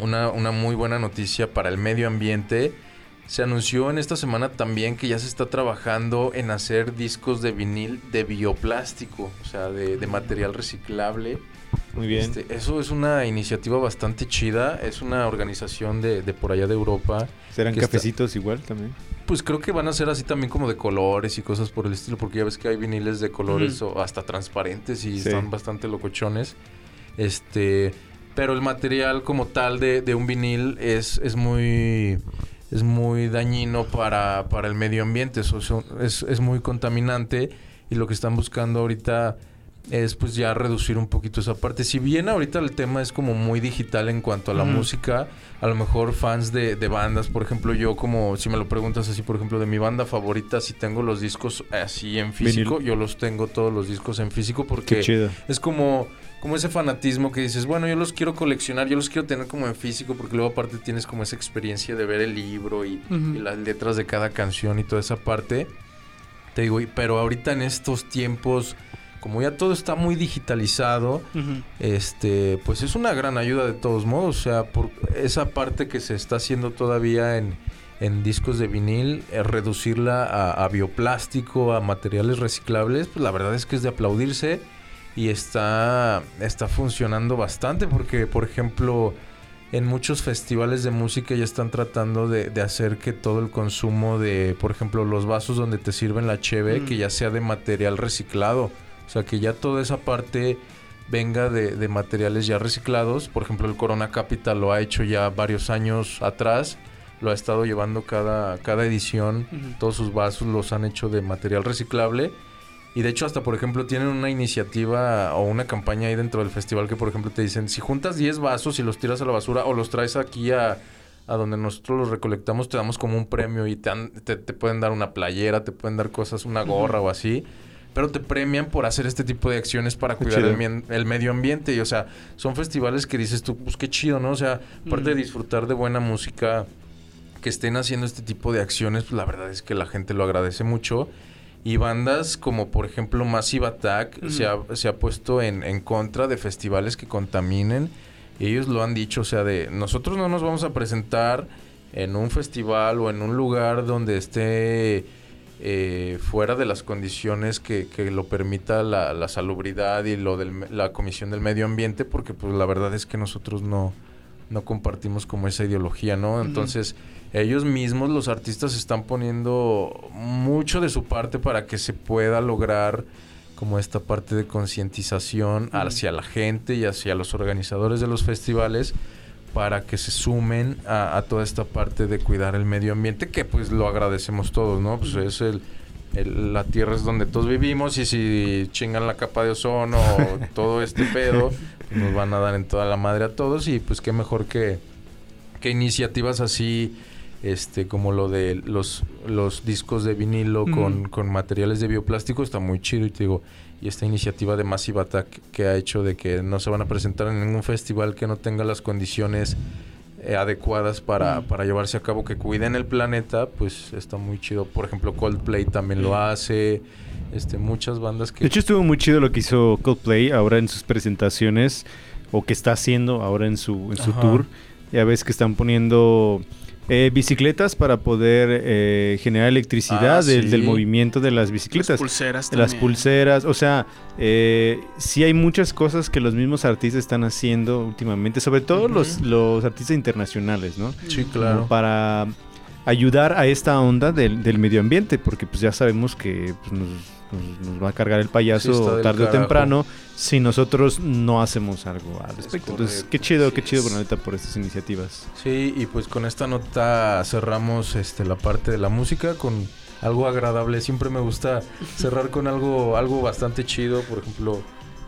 una, una muy buena noticia para el medio ambiente. Se anunció en esta semana también que ya se está trabajando en hacer discos de vinil de bioplástico, o sea, de, de material reciclable. Muy bien. Este, eso es una iniciativa bastante chida. Es una organización de, de por allá de Europa. ¿Serán está- cafecitos igual también? Pues creo que van a ser así también como de colores y cosas por el estilo, porque ya ves que hay viniles de colores o hasta transparentes y Sí. están bastante locochones. Este, pero el material como tal de, de un vinil es, es muy es muy dañino para, para el medio ambiente, eso, es, es muy contaminante y lo que están buscando ahorita es pues ya reducir un poquito esa parte. Si bien ahorita el tema es como muy digital en cuanto a la música, a lo mejor fans de, de bandas, por ejemplo, yo como si me lo preguntas así, por ejemplo, de mi banda favorita, si tengo los discos así en físico, Vinil. yo los tengo todos los discos en físico porque es como, como ese fanatismo que dices, bueno, yo los quiero coleccionar, yo los quiero tener como en físico, porque luego aparte tienes como esa experiencia de ver el libro y, las letras de cada canción y toda esa parte. Te digo, pero ahorita en estos tiempos, como ya todo está muy digitalizado, este, pues es una gran ayuda de todos modos. O sea, por esa parte que se está haciendo todavía en, en discos de vinil, eh, reducirla a, a bioplástico, a materiales reciclables, pues la verdad es que es de aplaudirse y está, está funcionando bastante porque, por ejemplo, en muchos festivales de música ya están tratando de, de hacer que todo el consumo de, por ejemplo, los vasos donde te sirven la cheve, Mm. que ya sea de material reciclado. O sea, que ya toda esa parte venga de, de materiales ya reciclados. Por ejemplo, el Corona Capital lo ha hecho ya varios años atrás. Lo ha estado llevando cada, cada edición. Todos sus vasos los han hecho de material reciclable. Y de hecho hasta, por ejemplo, tienen una iniciativa o una campaña ahí dentro del festival que, por ejemplo, te dicen, si juntas 10 vasos y los tiras a la basura o los traes aquí a, a donde nosotros los recolectamos, te damos como un premio y te, dan- te, te pueden dar una playera, te pueden dar cosas, una gorra o así. Pero te premian por hacer este tipo de acciones para Qué cuidar el, medio ambiente. Y, o sea, son festivales que dices tú, pues qué chido, ¿no? O sea, aparte de disfrutar de buena música, que estén haciendo este tipo de acciones, pues la verdad es que la gente lo agradece mucho. Y bandas como por ejemplo Massive Attack se, ha, se ha puesto en, en contra de festivales que contaminen. Y ellos lo han dicho, o sea, de nosotros no nos vamos a presentar en un festival o en un lugar donde esté eh, fuera de las condiciones que, que lo permita la, la salubridad y lo de la Comisión del Medio Ambiente, porque pues la verdad es que nosotros no, no compartimos como esa ideología, ¿no? Entonces, ellos mismos, los artistas, están poniendo mucho de su parte para que se pueda lograr como esta parte de concientización hacia la gente y hacia los organizadores de los festivales para que se sumen a, toda esta parte de cuidar el medio ambiente, que pues lo agradecemos todos, ¿no? Pues es el, la tierra es donde todos vivimos y si chingan la capa de ozono o [laughs] todo este pedo, pues nos van a dar en toda la madre a todos y pues qué mejor que, que iniciativas así este como lo de los, los discos de vinilo con, con, materiales de bioplástico está muy chido y te digo y esta iniciativa de Massive Attack que ha hecho de que no se van a presentar en ningún festival que no tenga las condiciones eh, adecuadas para, para, llevarse a cabo que cuiden el planeta pues está muy chido. Por ejemplo Coldplay también lo hace este muchas bandas que de hecho estuvo muy chido lo que hizo Coldplay ahora en sus presentaciones o que está haciendo ahora en su en su tour. Ya ves que están poniendo eh, bicicletas para poder eh, generar electricidad ah, del, movimiento de las bicicletas. Las pulseras también. Las pulseras, o sea, eh, sí hay muchas cosas que los mismos artistas están haciendo últimamente, sobre todo los, los artistas internacionales, ¿no? Sí, claro. para ayudar a esta onda del, del, medio ambiente, porque pues ya sabemos que pues, nos nos, va a cargar el payaso tarde o temprano si nosotros no hacemos algo al respecto. Entonces, qué chido, qué chido, Bernadetta, por estas iniciativas. Sí, y pues con esta nota cerramos este la parte de la música con algo agradable. Siempre me gusta cerrar con algo, algo bastante chido. Por ejemplo,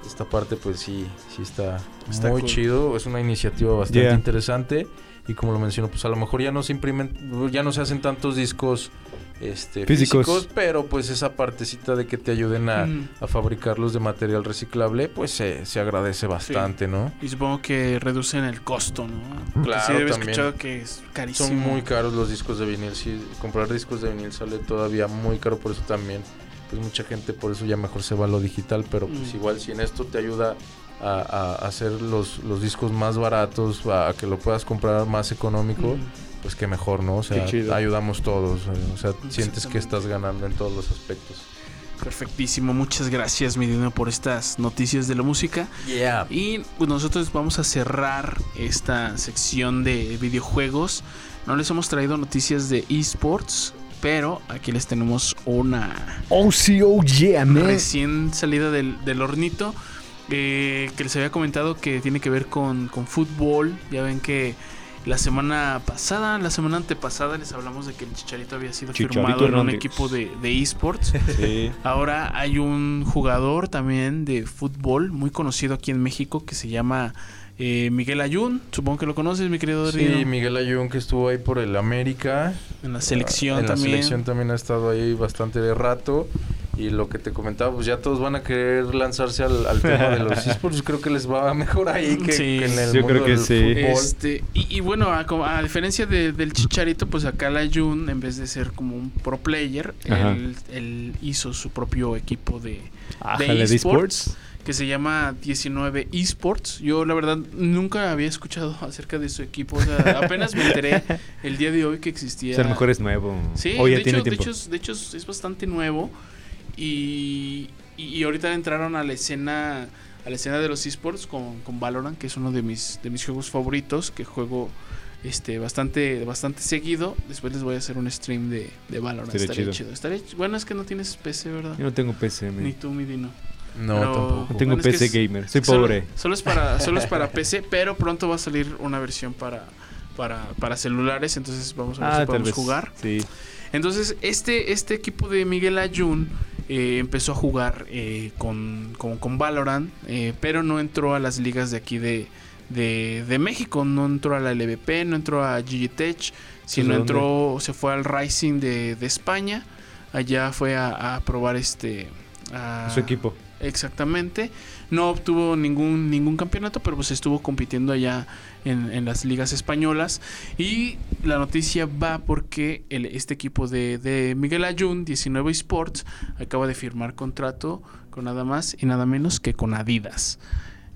esta parte pues sí, sí está, muy chido. Es una iniciativa bastante interesante. Y como lo menciono, pues a lo mejor ya no se imprimen, ya no se hacen tantos discos este, físicos. pero pues esa partecita de que te ayuden a, fabricarlos de material reciclable, pues se, se agradece bastante, ¿no? Y supongo que reducen el costo, ¿no? Claro, sí, escuchado que es carísimo. Son muy caros los discos de vinil, sí, comprar discos de vinil sale todavía muy caro, por eso también, pues mucha gente por eso ya mejor se va a lo digital, pero pues igual si en esto te ayuda a, hacer los, los, discos más baratos, a, que lo puedas comprar más económico pues qué mejor, ¿no? O sea, ayudamos todos. Eh, o sea, sientes que estás ganando en todos los aspectos. Perfectísimo, muchas gracias mi dinero por estas noticias de la música. Yeah. Y pues, nosotros vamos a cerrar esta sección de videojuegos. No les hemos traído noticias de esports, pero aquí les tenemos una. Oh, sí, oh, yeah, man. Recién salida del, hornito. Eh, que les había comentado que tiene que ver con, con fútbol. Ya ven que la semana pasada, la semana antepasada les hablamos de que el Chicharito había sido firmado en un equipo de, esports. [laughs] Ahora hay un jugador también de fútbol muy conocido aquí en México que se llama eh, Miguel Ayun. Supongo que lo conoces, mi querido Sí, Miguel Ayun que estuvo ahí por el América. En la selección también. En la selección también ha estado ahí bastante de rato. Y lo que te comentaba, pues ya todos van a querer lanzarse al, tema de los [laughs] esports. Creo que les va mejor ahí que, en el yo creo que sí. Este, y, bueno, a, diferencia del Chicharito, pues acá la Jun, en vez de ser como un pro player, él, hizo su propio equipo de, de esports. Que se llama 19 Esports. Yo, la verdad, nunca había escuchado [laughs] acerca de su equipo. apenas me enteré [laughs] el día de hoy que existía. Ser mejor es nuevo. Sí, de, hecho, de, hecho, de hecho es bastante nuevo. Y, ahorita entraron a la escena a la escena de los esports con, con Valorant, que es uno de mis, de mis juegos favoritos, que juego este bastante bastante seguido. Después les voy a hacer un stream de, de Valorant. Estaría, chido. bueno, es que no tienes PC, ¿verdad? Yo no tengo PC, Ni tú, mi Dino. No, tampoco. No tengo PC gamer, soy pobre. Solo, es para, [laughs] solo es para PC, pero pronto va a salir una versión para, para, para celulares, entonces vamos a ver ah, si podemos jugar. Sí. Entonces, este, este equipo de Miguel Ayun eh, empezó a jugar eh, con, con, Valorant, eh, pero no entró a las ligas de aquí de, de, México, no entró a la LVP, no entró a GGTech, sino entró, se fue al Rising de, de España, allá fue a, probar este... A, su equipo. Exactamente. No obtuvo ningún, ningún campeonato, pero pues estuvo compitiendo allá en, las ligas españolas. Y la noticia va porque el, este equipo de, Miguel Ayun, 19 Sports, acaba de firmar contrato con nada más y nada menos que con Adidas.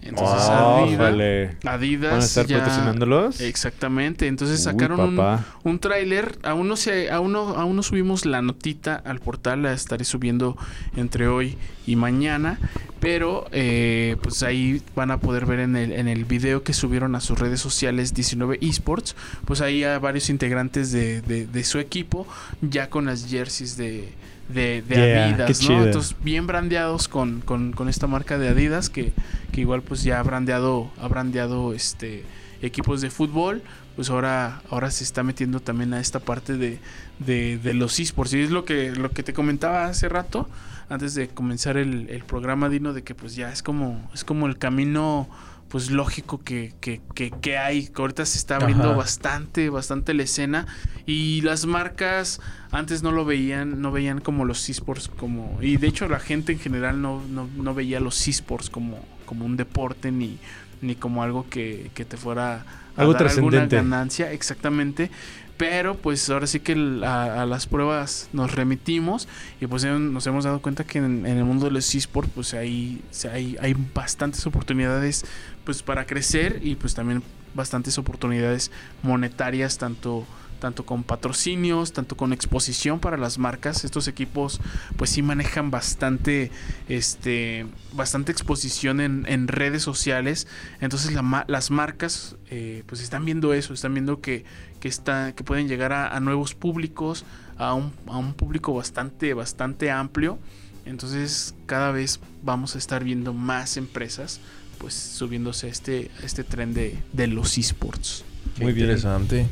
Entonces Oh, Adidas, vale. Adidas ¿Van a estar ya- patrocinándolos? Exactamente, entonces Uy, sacaron un, un tráiler, aún no se, aún no, aún no subimos la notita al portal, la estaré subiendo entre hoy y mañana, pero eh, pues ahí van a poder ver en el, en el video que subieron a sus redes sociales 19 esports, pues ahí hay varios integrantes de, de- de su equipo ya con las jerseys de, de, de Yeah, Adidas, ¿no? Entonces bien brandeados con, con, con esta marca de Adidas que, que igual pues ya ha brandeado, ha brandeado este equipos de fútbol, pues ahora, ahora se está metiendo también a esta parte de, de, de los esports. Y es lo que, lo que te comentaba hace rato, antes de comenzar el, el programa, Dino, de que pues ya es como, es como el camino pues lógico que, que, que, que hay, que ahorita se está abriendo Ajá. bastante, bastante la escena y las marcas antes no lo veían, no veían como los esports como, y de hecho la gente en general no, no, no veía los esports como, como un deporte ni, ni como algo que, que te fuera a Algo dar alguna ganancia, exactamente. Pero pues ahora sí que a, a las pruebas nos remitimos y pues nos hemos dado cuenta que en, en el mundo de los esports pues hay, hay bastantes oportunidades pues para crecer y pues también bastantes oportunidades monetarias tanto tanto con patrocinios, tanto con exposición para las marcas. Estos equipos pues sí manejan bastante este bastante exposición en, redes sociales. Entonces la las marcas eh, pues están viendo eso, están viendo que, que, está, que pueden llegar a, a nuevos públicos, a un, a un público bastante, bastante amplio. Entonces cada vez vamos a estar viendo más empresas pues subiéndose a este, a este tren de, de los esports. Muy bien. interesante.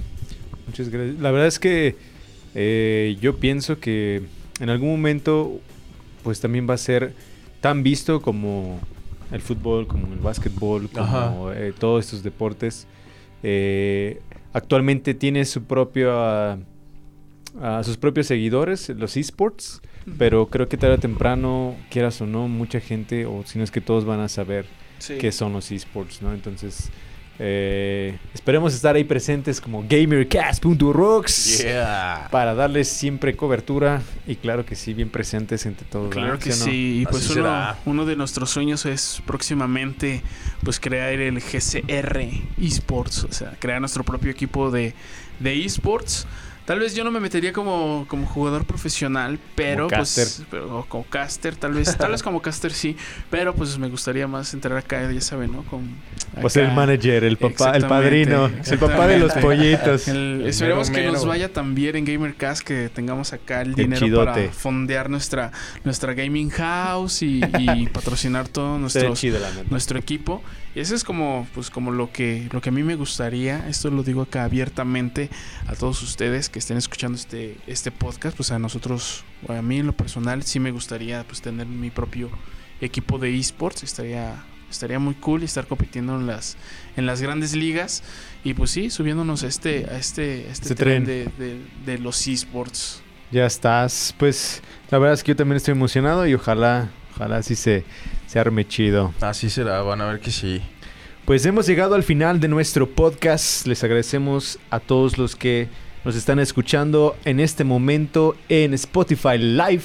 Muchas gracias. La verdad es que eh, yo pienso que en algún momento pues también va a ser tan visto como el fútbol, como el básquetbol, como eh, todos estos deportes. Eh, actualmente tiene su propio ah, sus propios seguidores, los esports, pero creo que tarde o temprano, quieras o no, mucha gente, o si no es que todos van a saber Sí. qué son los esports, ¿no? Entonces, eh, esperemos estar ahí presentes como gamercast.rocks Yeah. para darles siempre cobertura y claro que sí, bien presentes entre todos. Claro que no? sí, y Así pues uno, uno de nuestros sueños es próximamente pues crear el GCR eSports, o sea, crear nuestro propio equipo de, de eSports. Tal vez yo no me metería como, como jugador profesional, pero Como pues caster. pero- o como caster, tal vez, tal vez como caster sí, pero pues me gustaría más entrar acá, ya saben, ¿no? Con ser el manager, el papá, el padrino, el papá de los pollitos. El- El esperemos mero que nos vaya tan bien en GamerCast que tengamos acá el dinero chidote. para fondear nuestra, nuestra gaming house y, y [laughs] patrocinar todo neta. nuestro equipo. Y eso es como, pues, como lo que, lo que a mí me gustaría. Esto lo digo acá abiertamente a todos ustedes que estén escuchando este, este podcast. Pues a nosotros, o a mí en lo personal, sí me gustaría pues tener mi propio equipo de esports. Estaría, estaría muy cool estar compitiendo en las, en las grandes ligas. Y pues sí, subiéndonos a este, a este, a este Este tren, tren. De, de- de los esports. Ya estás. Pues la verdad es que yo también estoy emocionado y ojalá, ojalá sí se, se arme chido. Así será, van a ver que sí. Pues hemos llegado al final de nuestro podcast. Les agradecemos a todos los que nos están escuchando en este momento en Spotify Live.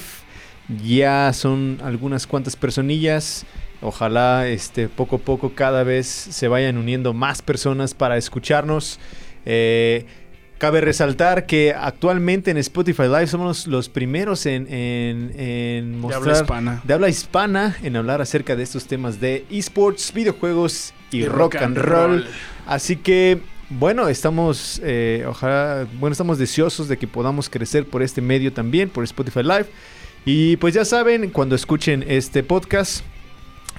Ya son algunas cuantas personillas. Ojalá este, poco a poco cada vez se vayan uniendo más personas para escucharnos. Eh, cabe resaltar que actualmente en Spotify Live somos los primeros en, en, en De habla mostrar hispana. de habla hispana en hablar acerca de estos temas de esports, videojuegos y, rock, and roll. Así que, bueno, estamos, eh, ojalá, bueno, estamos deseosos de que podamos crecer por este medio también, por Spotify Live. Y pues ya saben, cuando escuchen este podcast,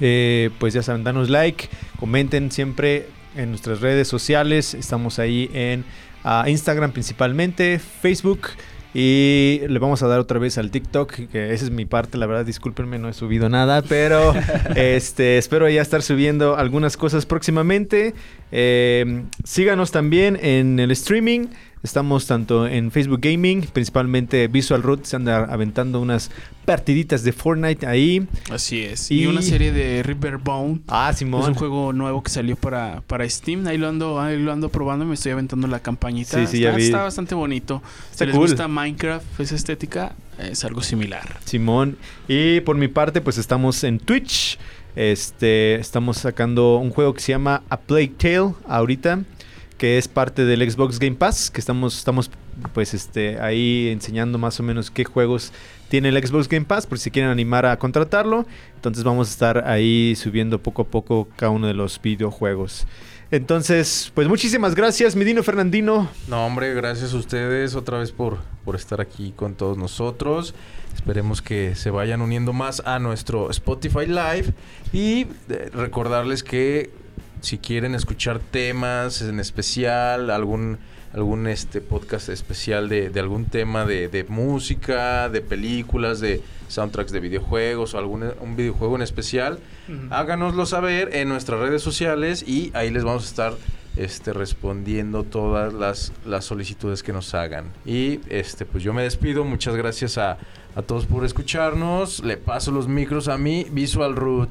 eh, pues ya saben, danos like, comenten siempre en nuestras redes sociales. Estamos ahí en ah, Instagram principalmente, Facebook. Y le vamos a dar otra vez al TikTok, que esa es mi parte, la verdad, discúlpenme, no he subido nada, pero [laughs] este, espero ya estar subiendo algunas cosas próximamente. Eh, síganos también en el streaming, estamos tanto en Facebook Gaming, principalmente Visual Root, se anda aventando unas partiditas de Fortnite ahí. Así es. Y- Y, una serie de Riverbone. Ah, Es Simón. un juego nuevo que salió para, para Steam. Ahí lo ando, ahí lo ando probando y me estoy aventando la campañita. Sí, sí, está, ya vi. está bastante bonito. Está si les gusta Minecraft, esa estética, es algo similar. Simón. Y por mi parte, pues estamos en Twitch. Este, estamos sacando un juego que se llama A Plague Tale ahorita, que es parte del Xbox Game Pass, que estamos, estamos pues este, ahí enseñando más o menos qué juegos tiene el Xbox Game Pass, por si quieren animar a contratarlo. Entonces vamos a estar ahí subiendo poco a poco cada uno de los videojuegos. Entonces, pues muchísimas gracias, Midino Fernandino. No, hombre, gracias a ustedes otra vez por, por estar aquí con todos nosotros. Esperemos que se vayan uniendo más a nuestro Spotify Live y eh, recordarles que si quieren escuchar temas en especial, algún algún este podcast especial de, de algún tema de, de, música, de películas, de soundtracks de videojuegos o algún un videojuego en especial, uh -huh. háganoslo saber en nuestras redes sociales y ahí les vamos a estar este, respondiendo todas las, las solicitudes que nos hagan. Y este, pues yo me despido, muchas gracias a, a todos por escucharnos, le paso los micros a mi Visual Root.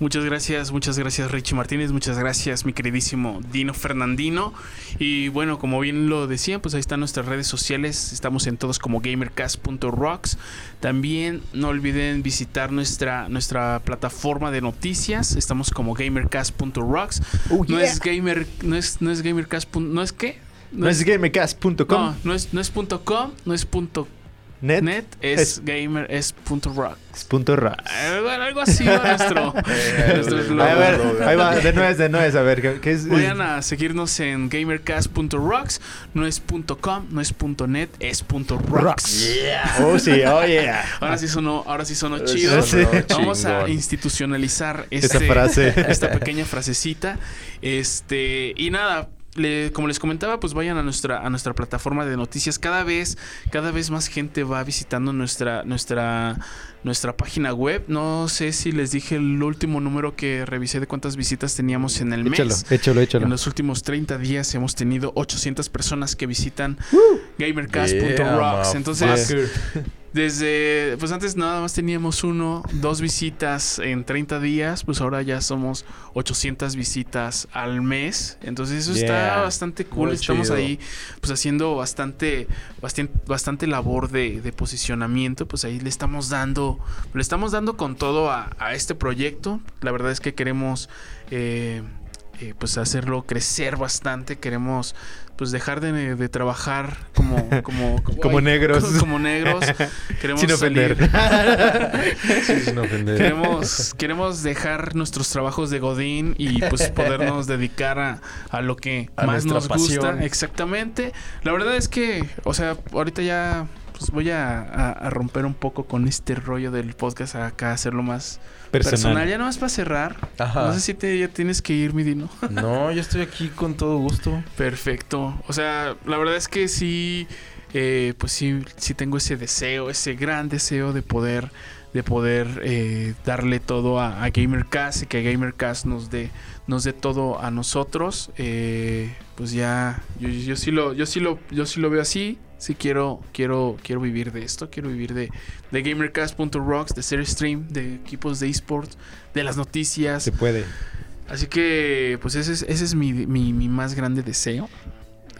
Muchas gracias, muchas gracias Richie Martínez, muchas gracias mi queridísimo Dino Fernandino. Y bueno, como bien lo decía, pues ahí están nuestras redes sociales, estamos en todos como gamercast.rocks. También no olviden visitar nuestra, nuestra plataforma de noticias, estamos como gamercast.rocks. Oh, yeah. No es gamer, no es, no es gamercast, no es qué? No, no es, es gamercast.com. No, no es, no es punto .com, no es punto Net, Net es, es, gamer, es punto rock. Es punto rock. Eh, bueno, algo así va nuestro, [laughs] nuestro a ver, ahí va, de nuez, de nuez, a ver, ¿qué es? Vayan a seguirnos en gamercast.rocks, no es punto .com, no es punto .net, es punto .rocks. Yeah. Oh, sí, oh, yeah. Ahora sí sonó, ahora sí sonó chido. Sí. Vamos a institucionalizar este, Esa frase. esta pequeña frasecita. Este, y nada, le, como les comentaba, pues vayan a nuestra, a nuestra plataforma de noticias. Cada vez, cada vez más gente va visitando nuestra, nuestra, nuestra página web. No sé si les dije el último número que revisé de cuántas visitas teníamos en el échalo, mes. Échalo, échalo. En los últimos 30 días hemos tenido 800 personas que visitan Uh, gamercast.rocks. Yeah, Entonces. Desde, pues antes nada más teníamos uno, dos visitas en 30 días, pues ahora ya somos 800 visitas al mes. Entonces eso está bastante cool. Muy Estamos chido. ahí pues haciendo bastante, bastante, bastante labor de, de posicionamiento. Pues ahí le estamos dando, le estamos dando con todo a, a este proyecto. La verdad es que queremos... eh, eh, pues hacerlo crecer bastante queremos pues dejar de, de trabajar como [laughs] como Como negros. como, [laughs] como negros [laughs] queremos Sin ofender. salir- Sí, sin ofender. queremos queremos dejar nuestros trabajos de godín y pues podernos dedicar a, a lo que A más nos gusta exactamente la verdad es que o sea ahorita ya pues voy a, a- a romper un poco con este rollo del podcast acá hacerlo más personal, personal. ya nomás para cerrar Ajá. no sé si te, ya tienes que ir mi Dino No, [laughs] yo estoy aquí con todo gusto. Perfecto. O sea, la verdad es que sí, eh, pues sí, sí tengo ese deseo, ese gran deseo de poder, de poder eh, darle todo a, a GamerCast y que GamerCast nos dé, nos dé todo a nosotros. Eh, pues ya, yo, yo sí lo, yo sí lo, yo sí lo veo así. Sí quiero, quiero, quiero vivir de esto, quiero vivir de, de GamerCast.rocks, de ser stream, de equipos de esports, de las noticias. Se puede. Así que, pues ese es, ese es mi, mi, mi más grande deseo.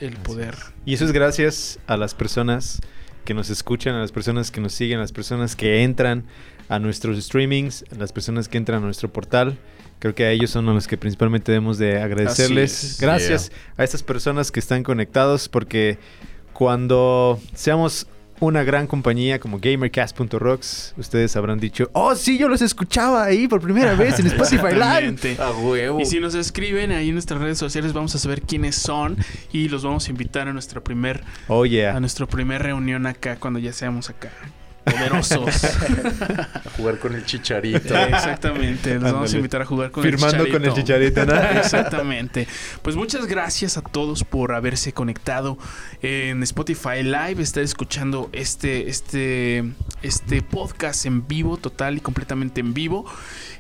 El poder. Y eso es gracias a las personas que nos escuchan, a las personas que nos siguen, a las personas que entran a nuestros streamings, a las personas que entran a nuestro portal. Creo que a ellos son a los que principalmente debemos de agradecerles. Gracias a estas personas que están conectados porque cuando seamos una gran compañía como gamercast.rocks, ustedes habrán dicho, oh sí, yo los escuchaba ahí por primera vez en [laughs] Spotify Live. Exactamente. A huevo. Y si nos escriben ahí en nuestras redes sociales, vamos a saber quiénes son y los vamos a invitar a nuestra primer, Oh a nuestra primer reunión acá cuando ya seamos acá poderosos. [laughs] A jugar con el chicharito. Exactamente, los vamos a invitar a jugar con Firmando el con el chicharito, ¿no? [laughs] Exactamente. Pues muchas gracias a todos por haberse conectado en Spotify Live, estar escuchando este, este, este podcast en vivo, total y completamente en vivo.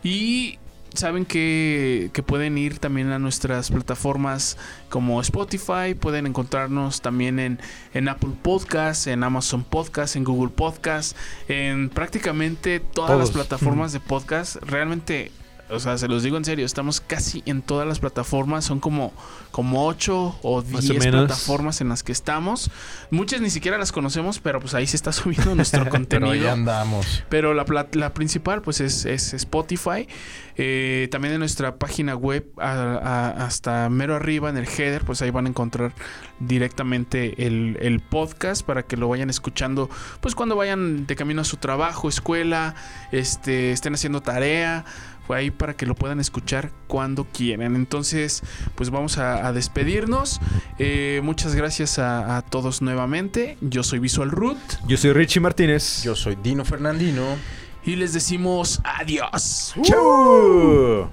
Y saben que, que pueden ir también a nuestras plataformas como Spotify, pueden encontrarnos también en, en Apple Podcasts, en Amazon Podcasts, en Google Podcasts, en prácticamente todas las plataformas de podcast. Realmente O sea, se los digo en serio, estamos casi en todas las plataformas, son como, como 8 o Más o 10 menos. plataformas en las que estamos. Muchas ni siquiera las conocemos, pero pues ahí se está [laughs] subiendo nuestro Pero contenido. ahí andamos. Pero la, la principal, pues, es, es Spotify. Eh, también en nuestra página web, a- a- hasta mero arriba en el header, pues ahí van a encontrar directamente el, el podcast para que lo vayan escuchando, pues cuando vayan de camino a su trabajo, escuela, este, estén haciendo tarea. Ahí para que lo puedan escuchar cuando quieran. Entonces, pues vamos a, a despedirnos. Eh, muchas gracias a, a todos nuevamente. Yo soy Visual Root Yo soy Richie Martínez. Yo soy Dino Fernandino. y les decimos adiós. ¡Chau!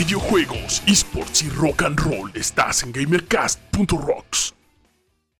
Videojuegos, esports y rock and roll estás en GamerCast.rocks.